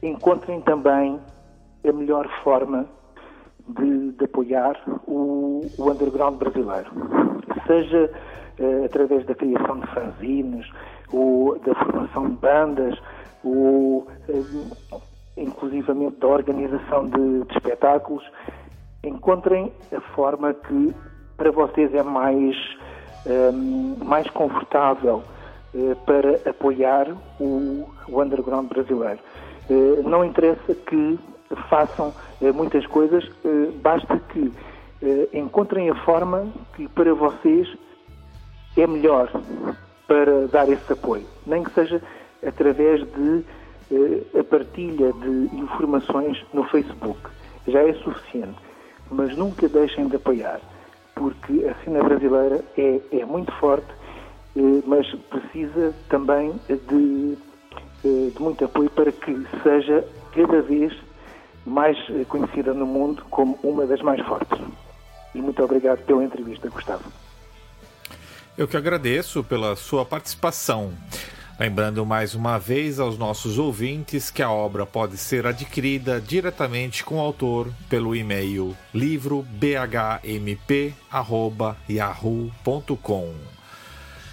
S2: Encontrem também a melhor forma de, de apoiar o, o underground brasileiro, seja eh, através da criação de fanzines, ou da formação de bandas, ou eh, inclusivamente da organização de, de espetáculos. Encontrem a forma que para vocês é mais, eh, mais confortável para apoiar o, o underground brasileiro. Eh, não interessa que façam eh, muitas coisas, eh, basta que eh, encontrem a forma que para vocês é melhor para dar esse apoio, nem que seja através de eh, a partilha de informações no Facebook. Já é suficiente, mas nunca deixem de apoiar, porque a cena brasileira é, é muito forte, eh, mas precisa também de, eh, de muito apoio para que seja cada vez mais eh, conhecida no mundo como uma das mais fortes. E muito obrigado pela entrevista, Gustavo.
S1: Eu que agradeço pela sua participação. Lembrando mais uma vez aos nossos ouvintes que a obra pode ser adquirida diretamente com o autor pelo e-mail livrobhmp@yahoo.com.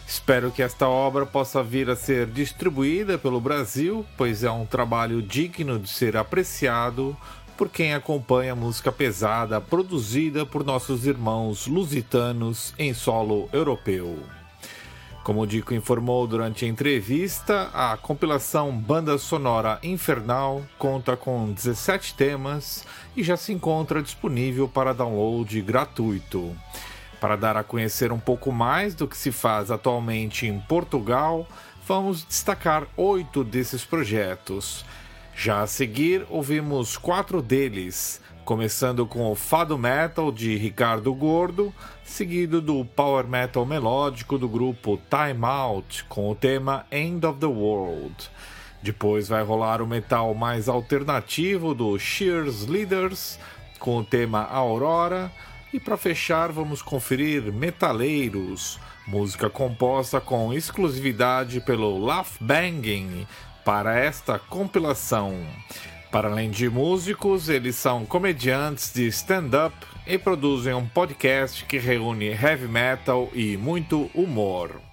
S1: Espero que esta obra possa vir a ser distribuída pelo Brasil, pois é um trabalho digno de ser apreciado por quem acompanha a música pesada produzida por nossos irmãos lusitanos em solo europeu. Como o Dico informou durante a entrevista, a compilação Banda Sonora Infernal conta com 17 temas e já se encontra disponível para download gratuito. Para dar a conhecer um pouco mais do que se faz atualmente em Portugal, vamos destacar oito desses projetos. Já a seguir, ouvimos quatro deles, começando com o Fado Metal de Ricardo Gordo, seguido do Power Metal melódico do grupo Time Out, com o tema End of the World. Depois vai rolar o metal mais alternativo do Shears Leaders, com o tema Aurora. E para fechar, vamos conferir Metaleiros, música composta com exclusividade pelo Laugh Banging, para esta compilação. Para além de músicos, eles são comediantes de stand-up e produzem um podcast que reúne heavy metal e muito humor.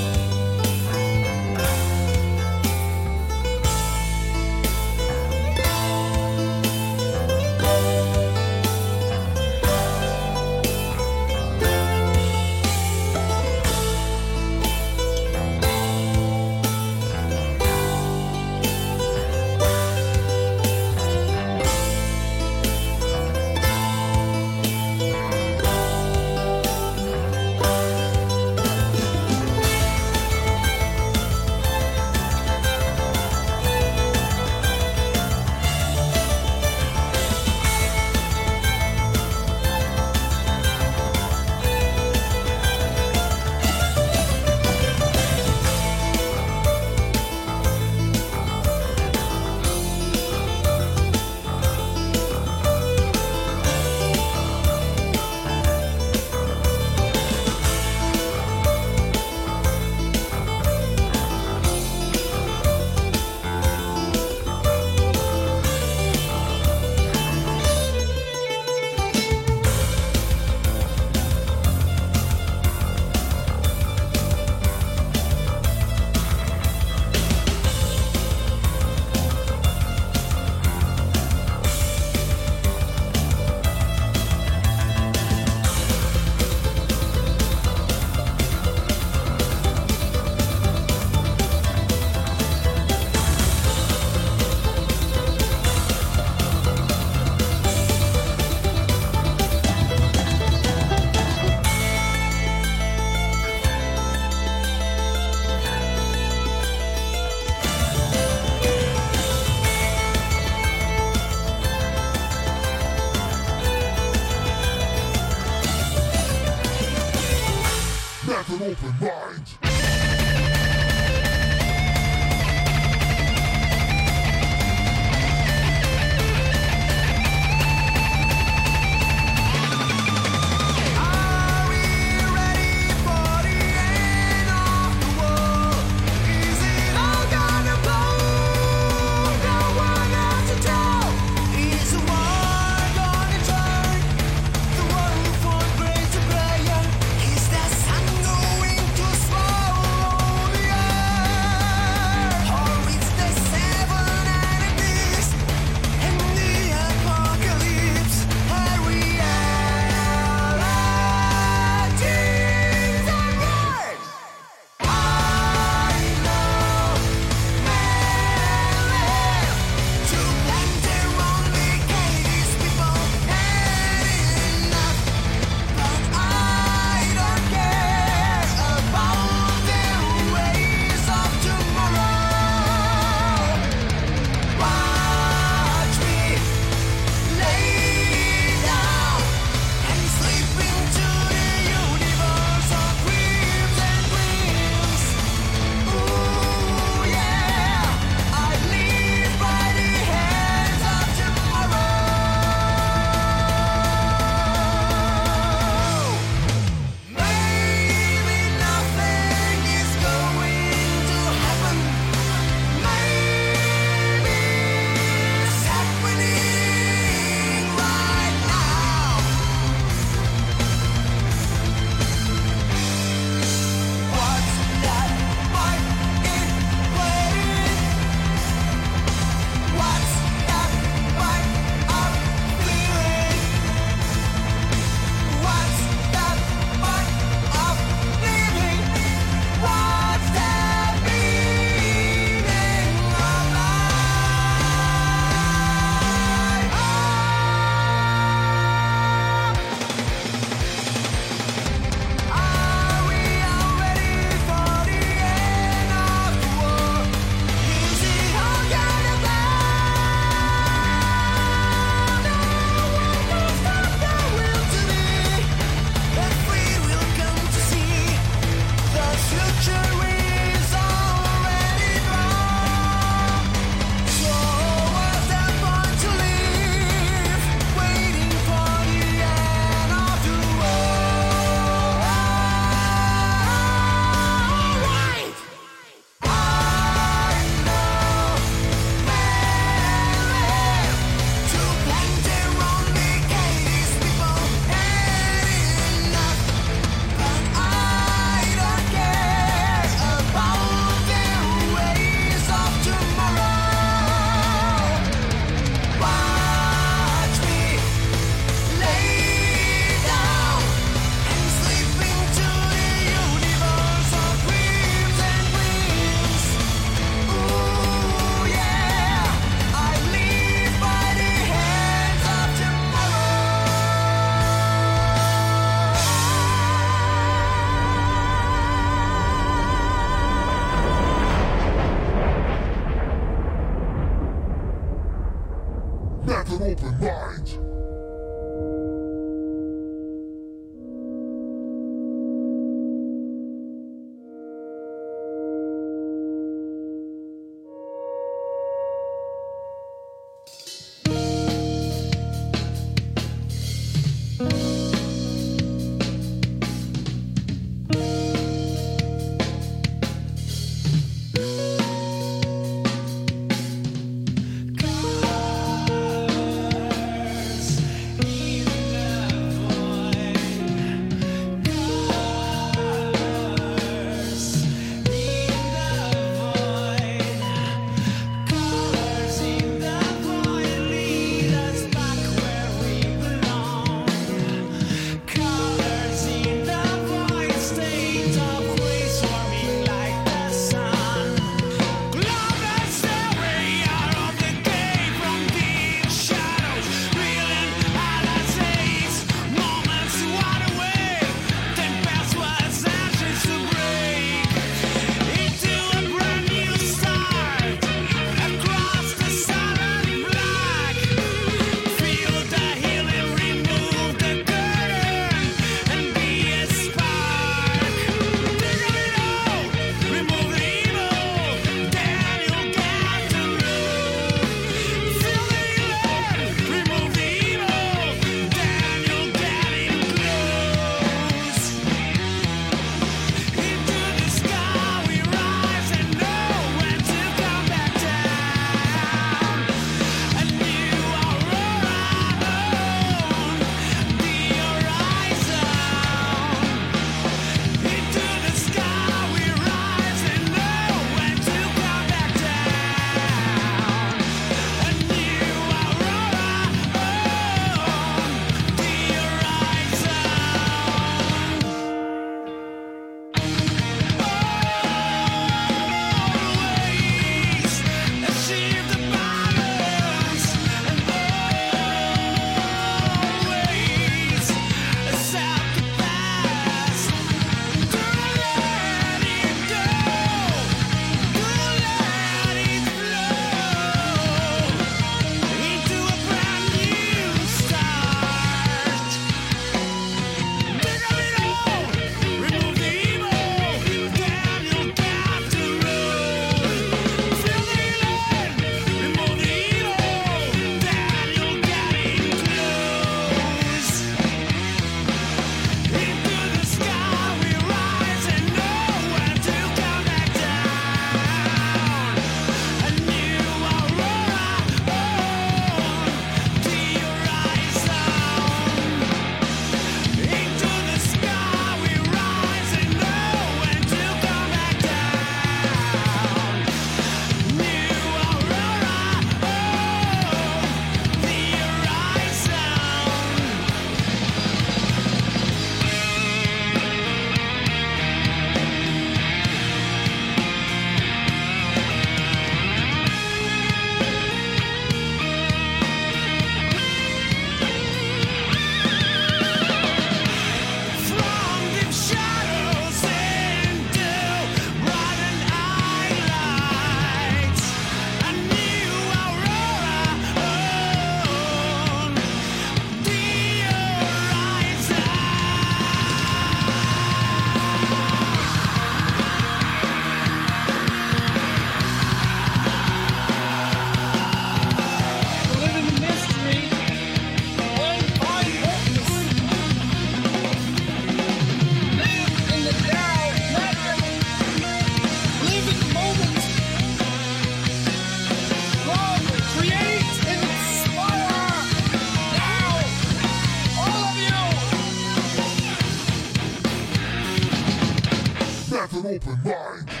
S5: Open mind.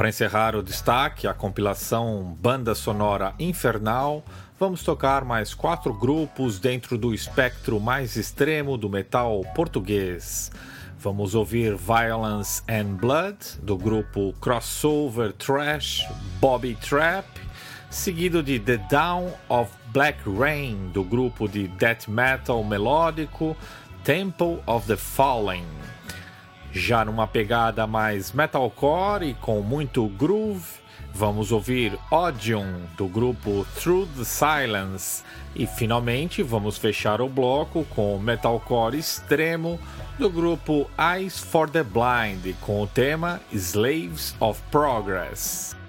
S4: Para
S1: encerrar o destaque, a compilação Banda Sonora Infernal, vamos tocar mais quatro grupos dentro do espectro mais extremo do metal português. Vamos ouvir Violence and Blood, do grupo Crossover Trash Bobby Trap, seguido de The Down of Black Rain, do grupo de death metal melódico Temple of the Fallen. Já numa pegada mais metalcore e com muito groove, vamos ouvir Odium do grupo Through the Silence e finalmente vamos fechar o bloco com o metalcore extremo do grupo Eyes for the Blind com o tema Slaves of Progress.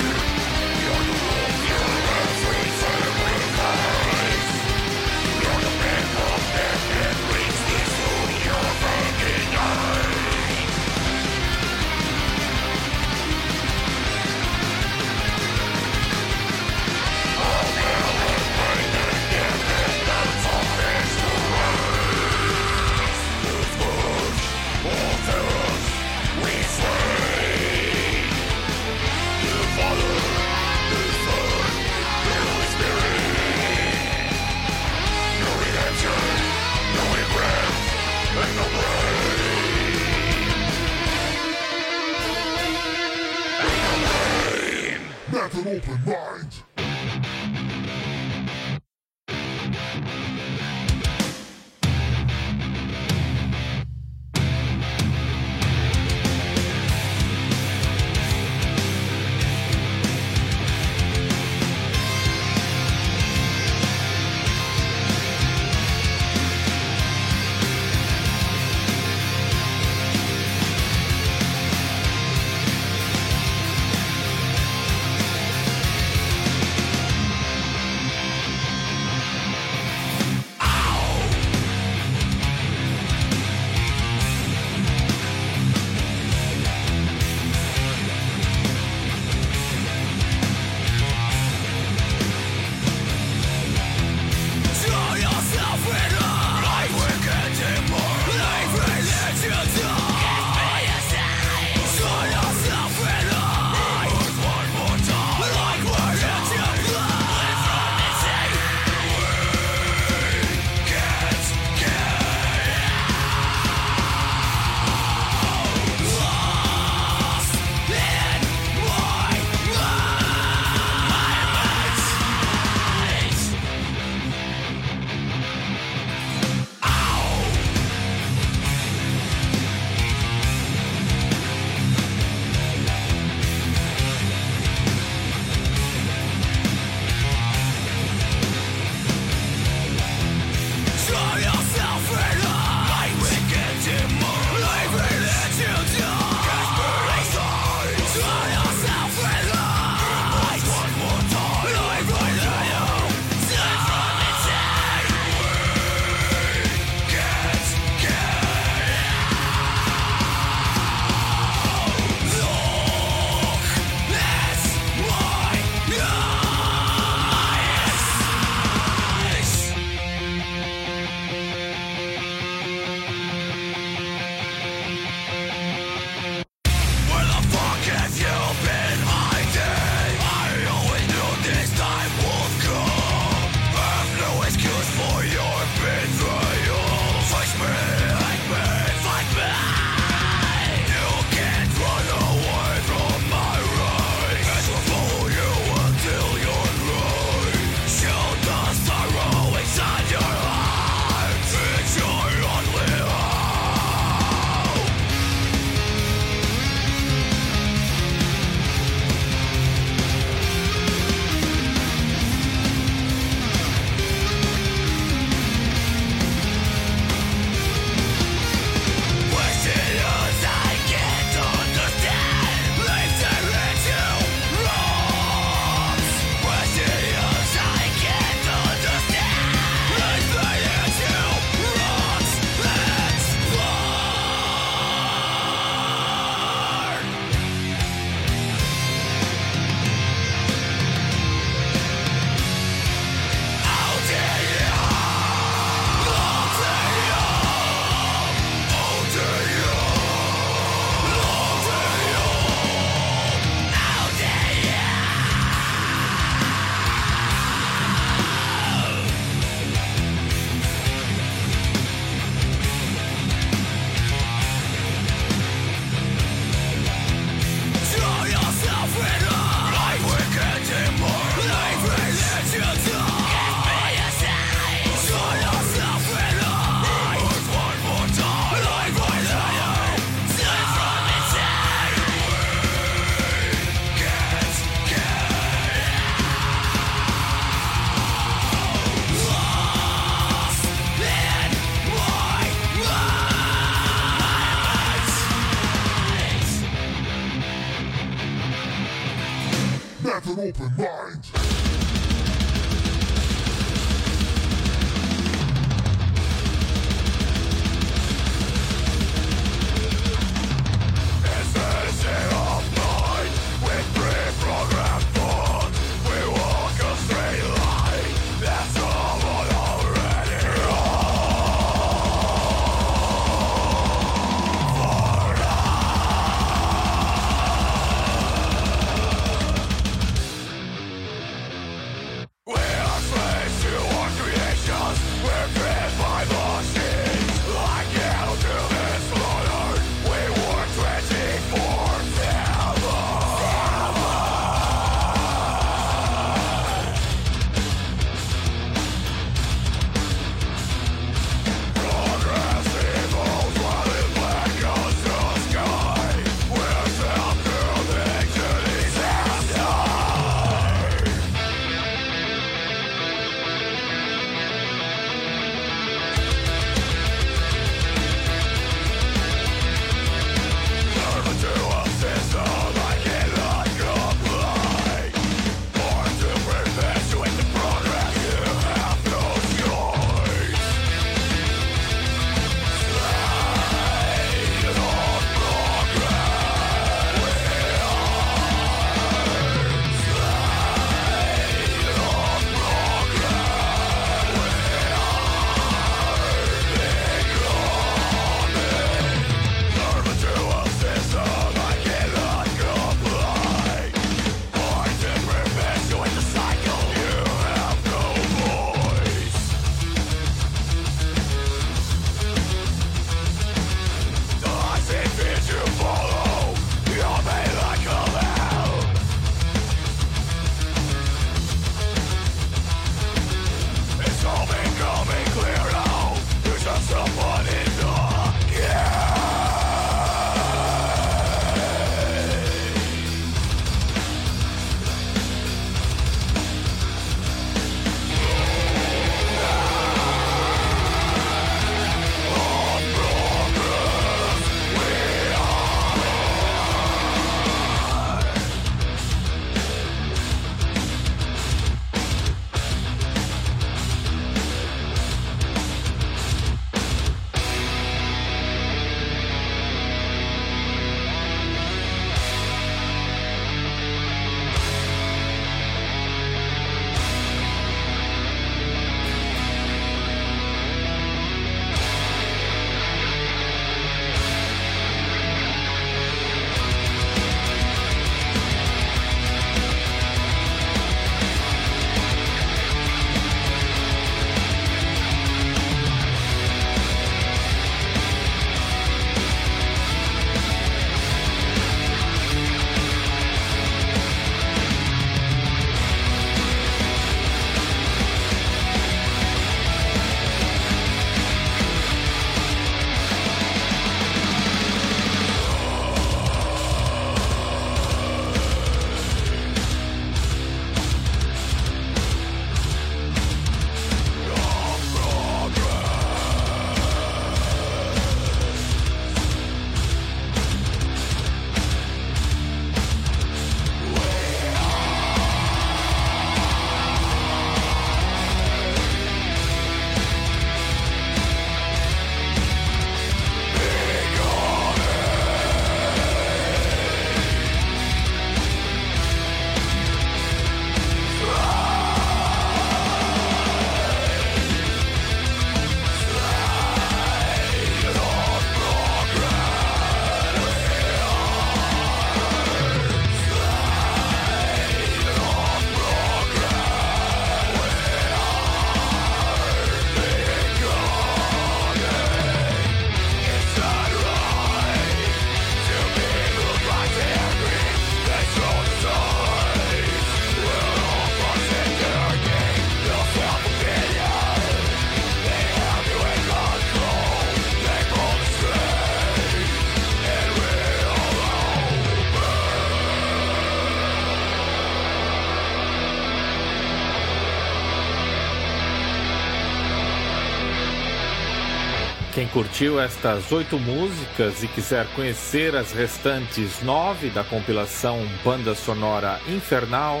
S1: Curtiu estas oito músicas e quiser conhecer as restantes nove da compilação Banda Sonora Infernal,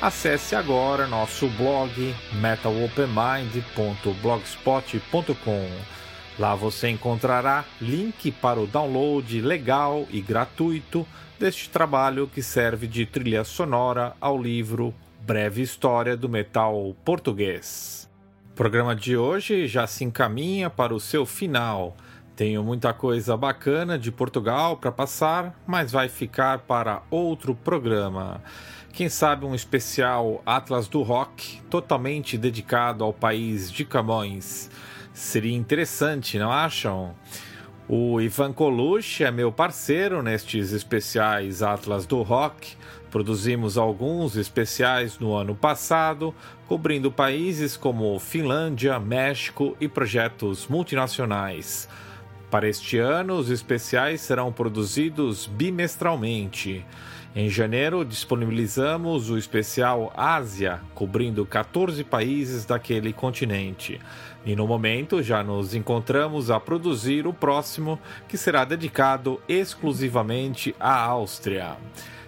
S1: acesse agora nosso blog metalopenmind.blogspot.com. Lá você encontrará link para o download legal e gratuito deste trabalho que serve de trilha sonora ao livro Breve História do Metal Português. O programa de hoje já se encaminha para o seu final. Tenho muita coisa bacana de Portugal para passar, mas vai ficar para outro programa. Quem sabe um especial Atlas do Rock totalmente dedicado ao país de Camões. Seria interessante, não acham? O Ivan Colucci é meu parceiro nestes especiais Atlas do Rock. Produzimos alguns especiais no ano passado, cobrindo países como Finlândia, México e projetos multinacionais. Para este ano, os especiais serão produzidos bimestralmente. Em janeiro, disponibilizamos o especial Ásia, cobrindo 14 países daquele continente. E no momento já nos encontramos a produzir o próximo, que será dedicado exclusivamente à Áustria.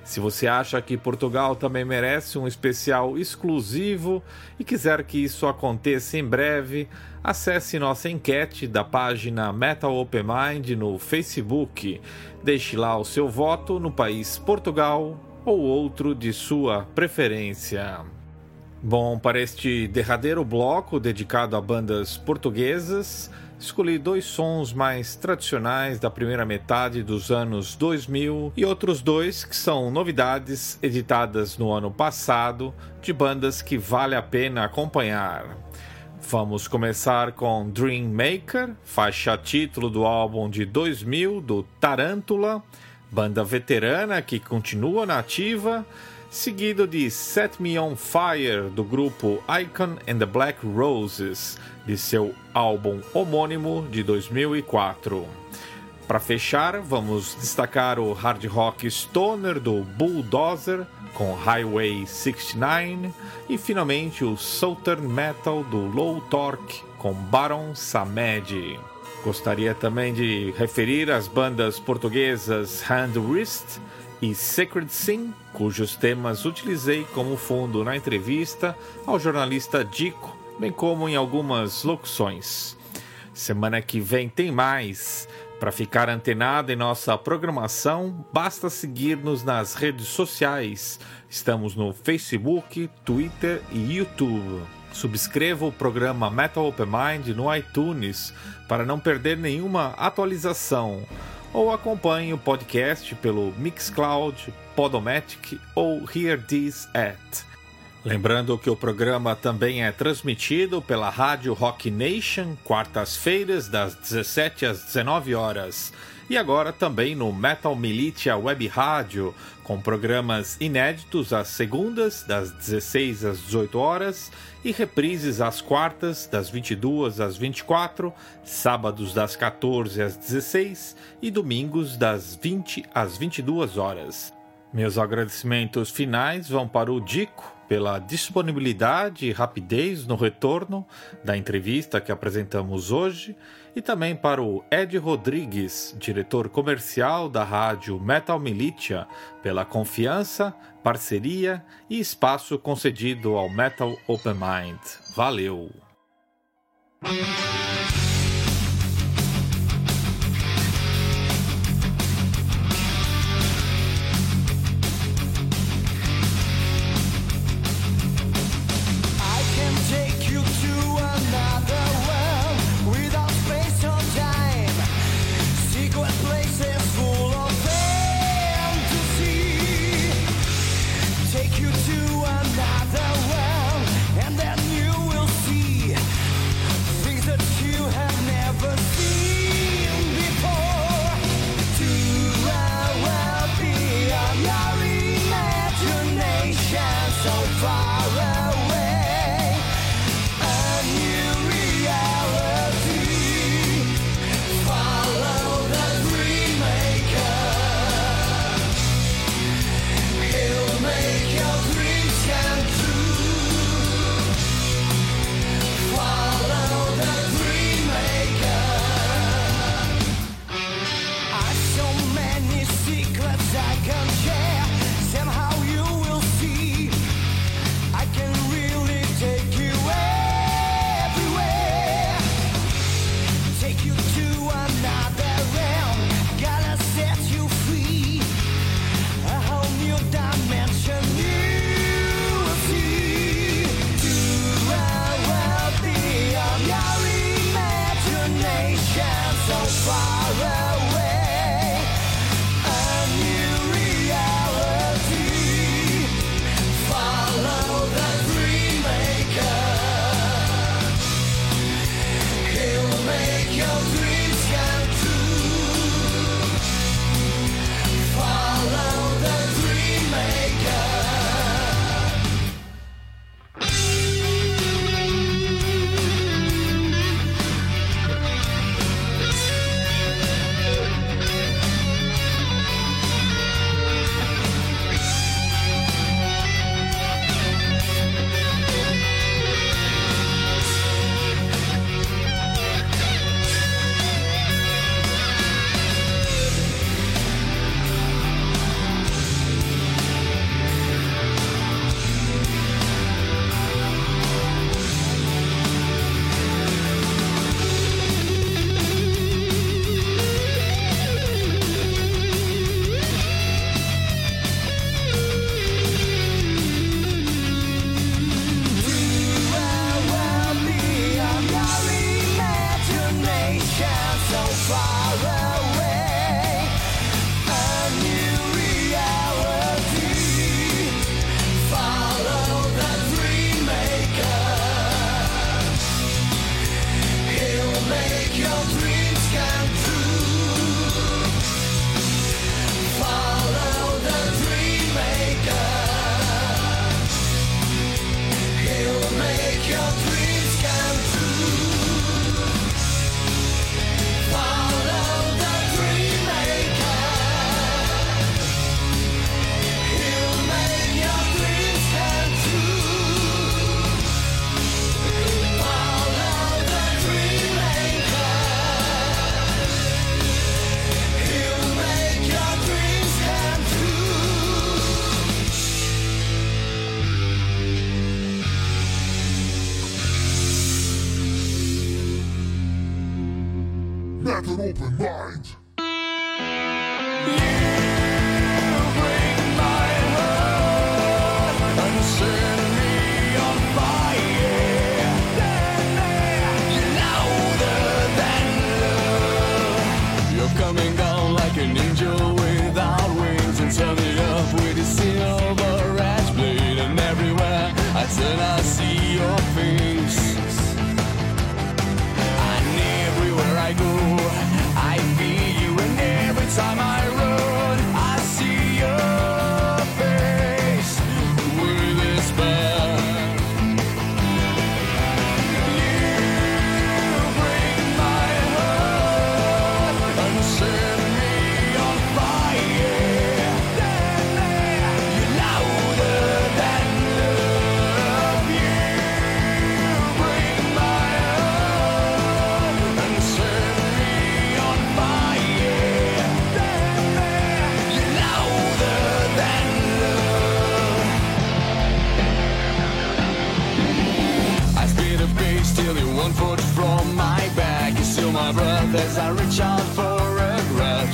S1: Se você acha que Portugal também merece um especial exclusivo e quiser que isso aconteça em breve, acesse nossa enquete da página Metal Open Mind no Facebook. Deixe lá o seu voto no país Portugal ou outro de sua preferência. Bom, para este derradeiro bloco dedicado a bandas portuguesas, escolhi dois sons mais tradicionais da primeira metade dos anos 2000 e outros dois que são novidades editadas no ano passado de bandas que vale a pena acompanhar. Vamos começar com Dream Maker, faixa título do álbum de 2000 do Tarântula, banda veterana que continua na ativa, seguido de Set Me On Fire do grupo Icon and the Black Roses, de seu álbum homônimo de 2004. Para fechar, vamos destacar o hard rock stoner do Bulldozer com Highway 69 e finalmente o Southern Metal do Low Torque com Baron Samedi. Gostaria também de referir as bandas portuguesas Hand Wrist e Sacred Sin, cujos temas utilizei como fundo na entrevista ao jornalista Dico, bem como em algumas locuções. Semana que vem tem mais. Para ficar antenado em nossa programação, basta seguir-nos nas redes sociais. Estamos no Facebook, Twitter e YouTube. Subscreva o programa Metal Open Mind no iTunes para não perder nenhuma atualização. Ou acompanhe o podcast pelo Mixcloud, Podomatic ou Hear This At. Lembrando que o programa também é transmitido pela Rádio Rock Nation, quartas-feiras, das 17 às 19 horas. E agora também no Metal Militia Web Rádio, com programas inéditos às segundas, das 16 às 18 horas, e reprises às quartas, das 22 às 24, sábados das 14 às 16 e domingos das 20 às 22 horas. Meus agradecimentos finais vão para o Dico pela disponibilidade e rapidez no retorno da entrevista que apresentamos hoje e também para o Ed Rodrigues, diretor comercial da rádio Metal Militia, pela confiança, parceria e espaço concedido ao Metal Open Mind. Valeu!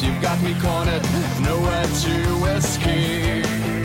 S4: You've got me cornered, nowhere to escape.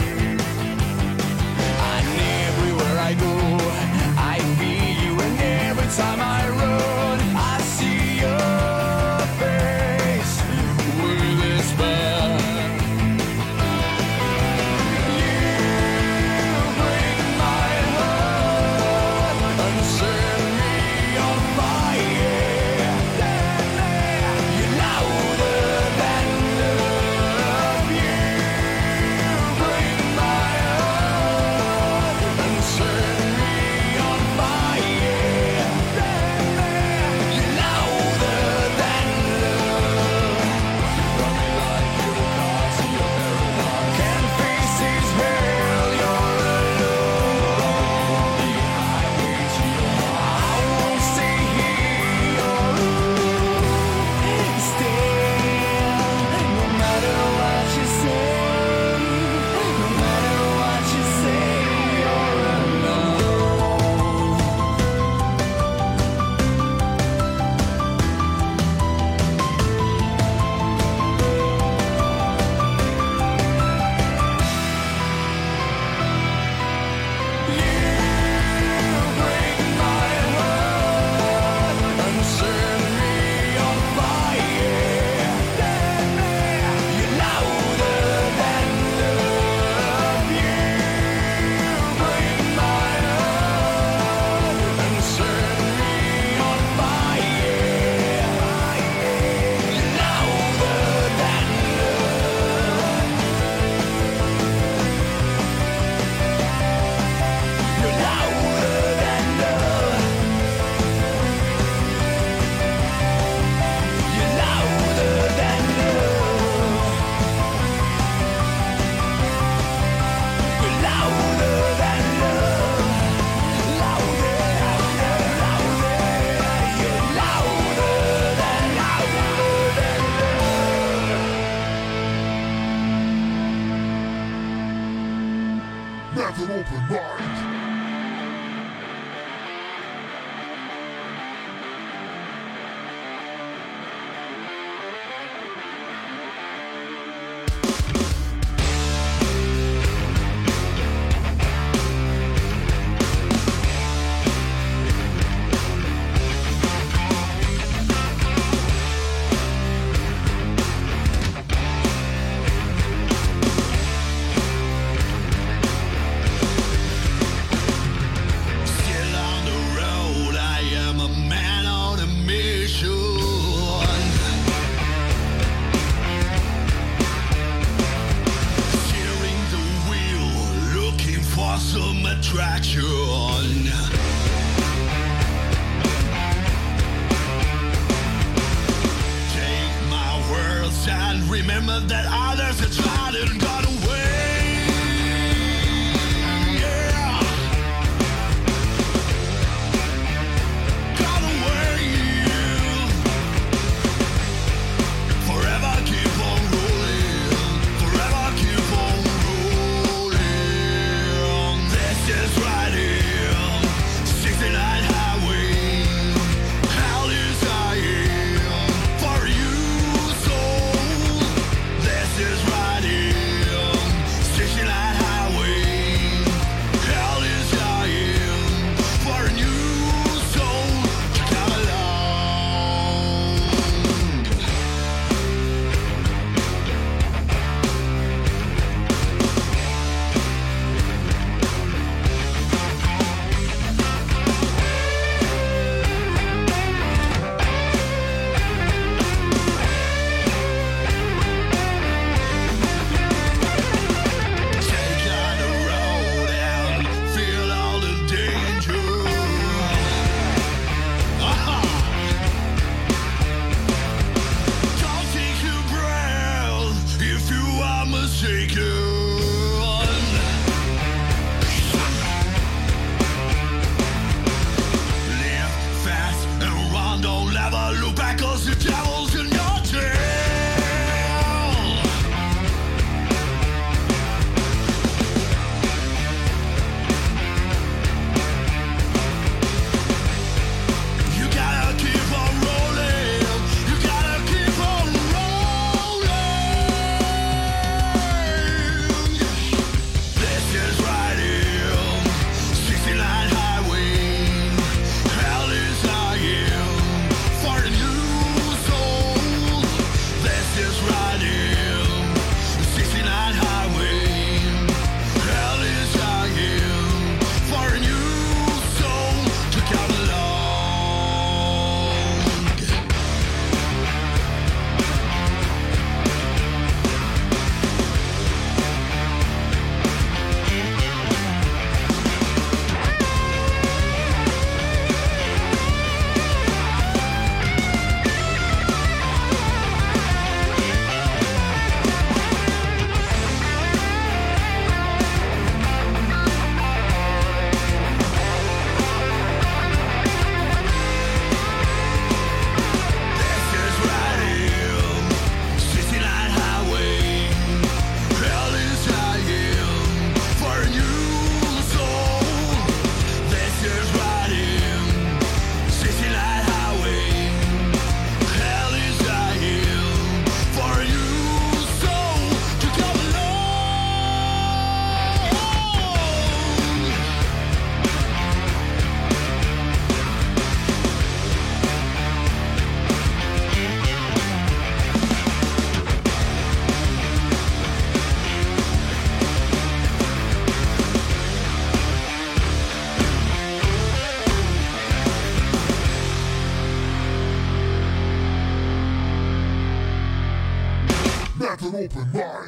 S5: Open mind.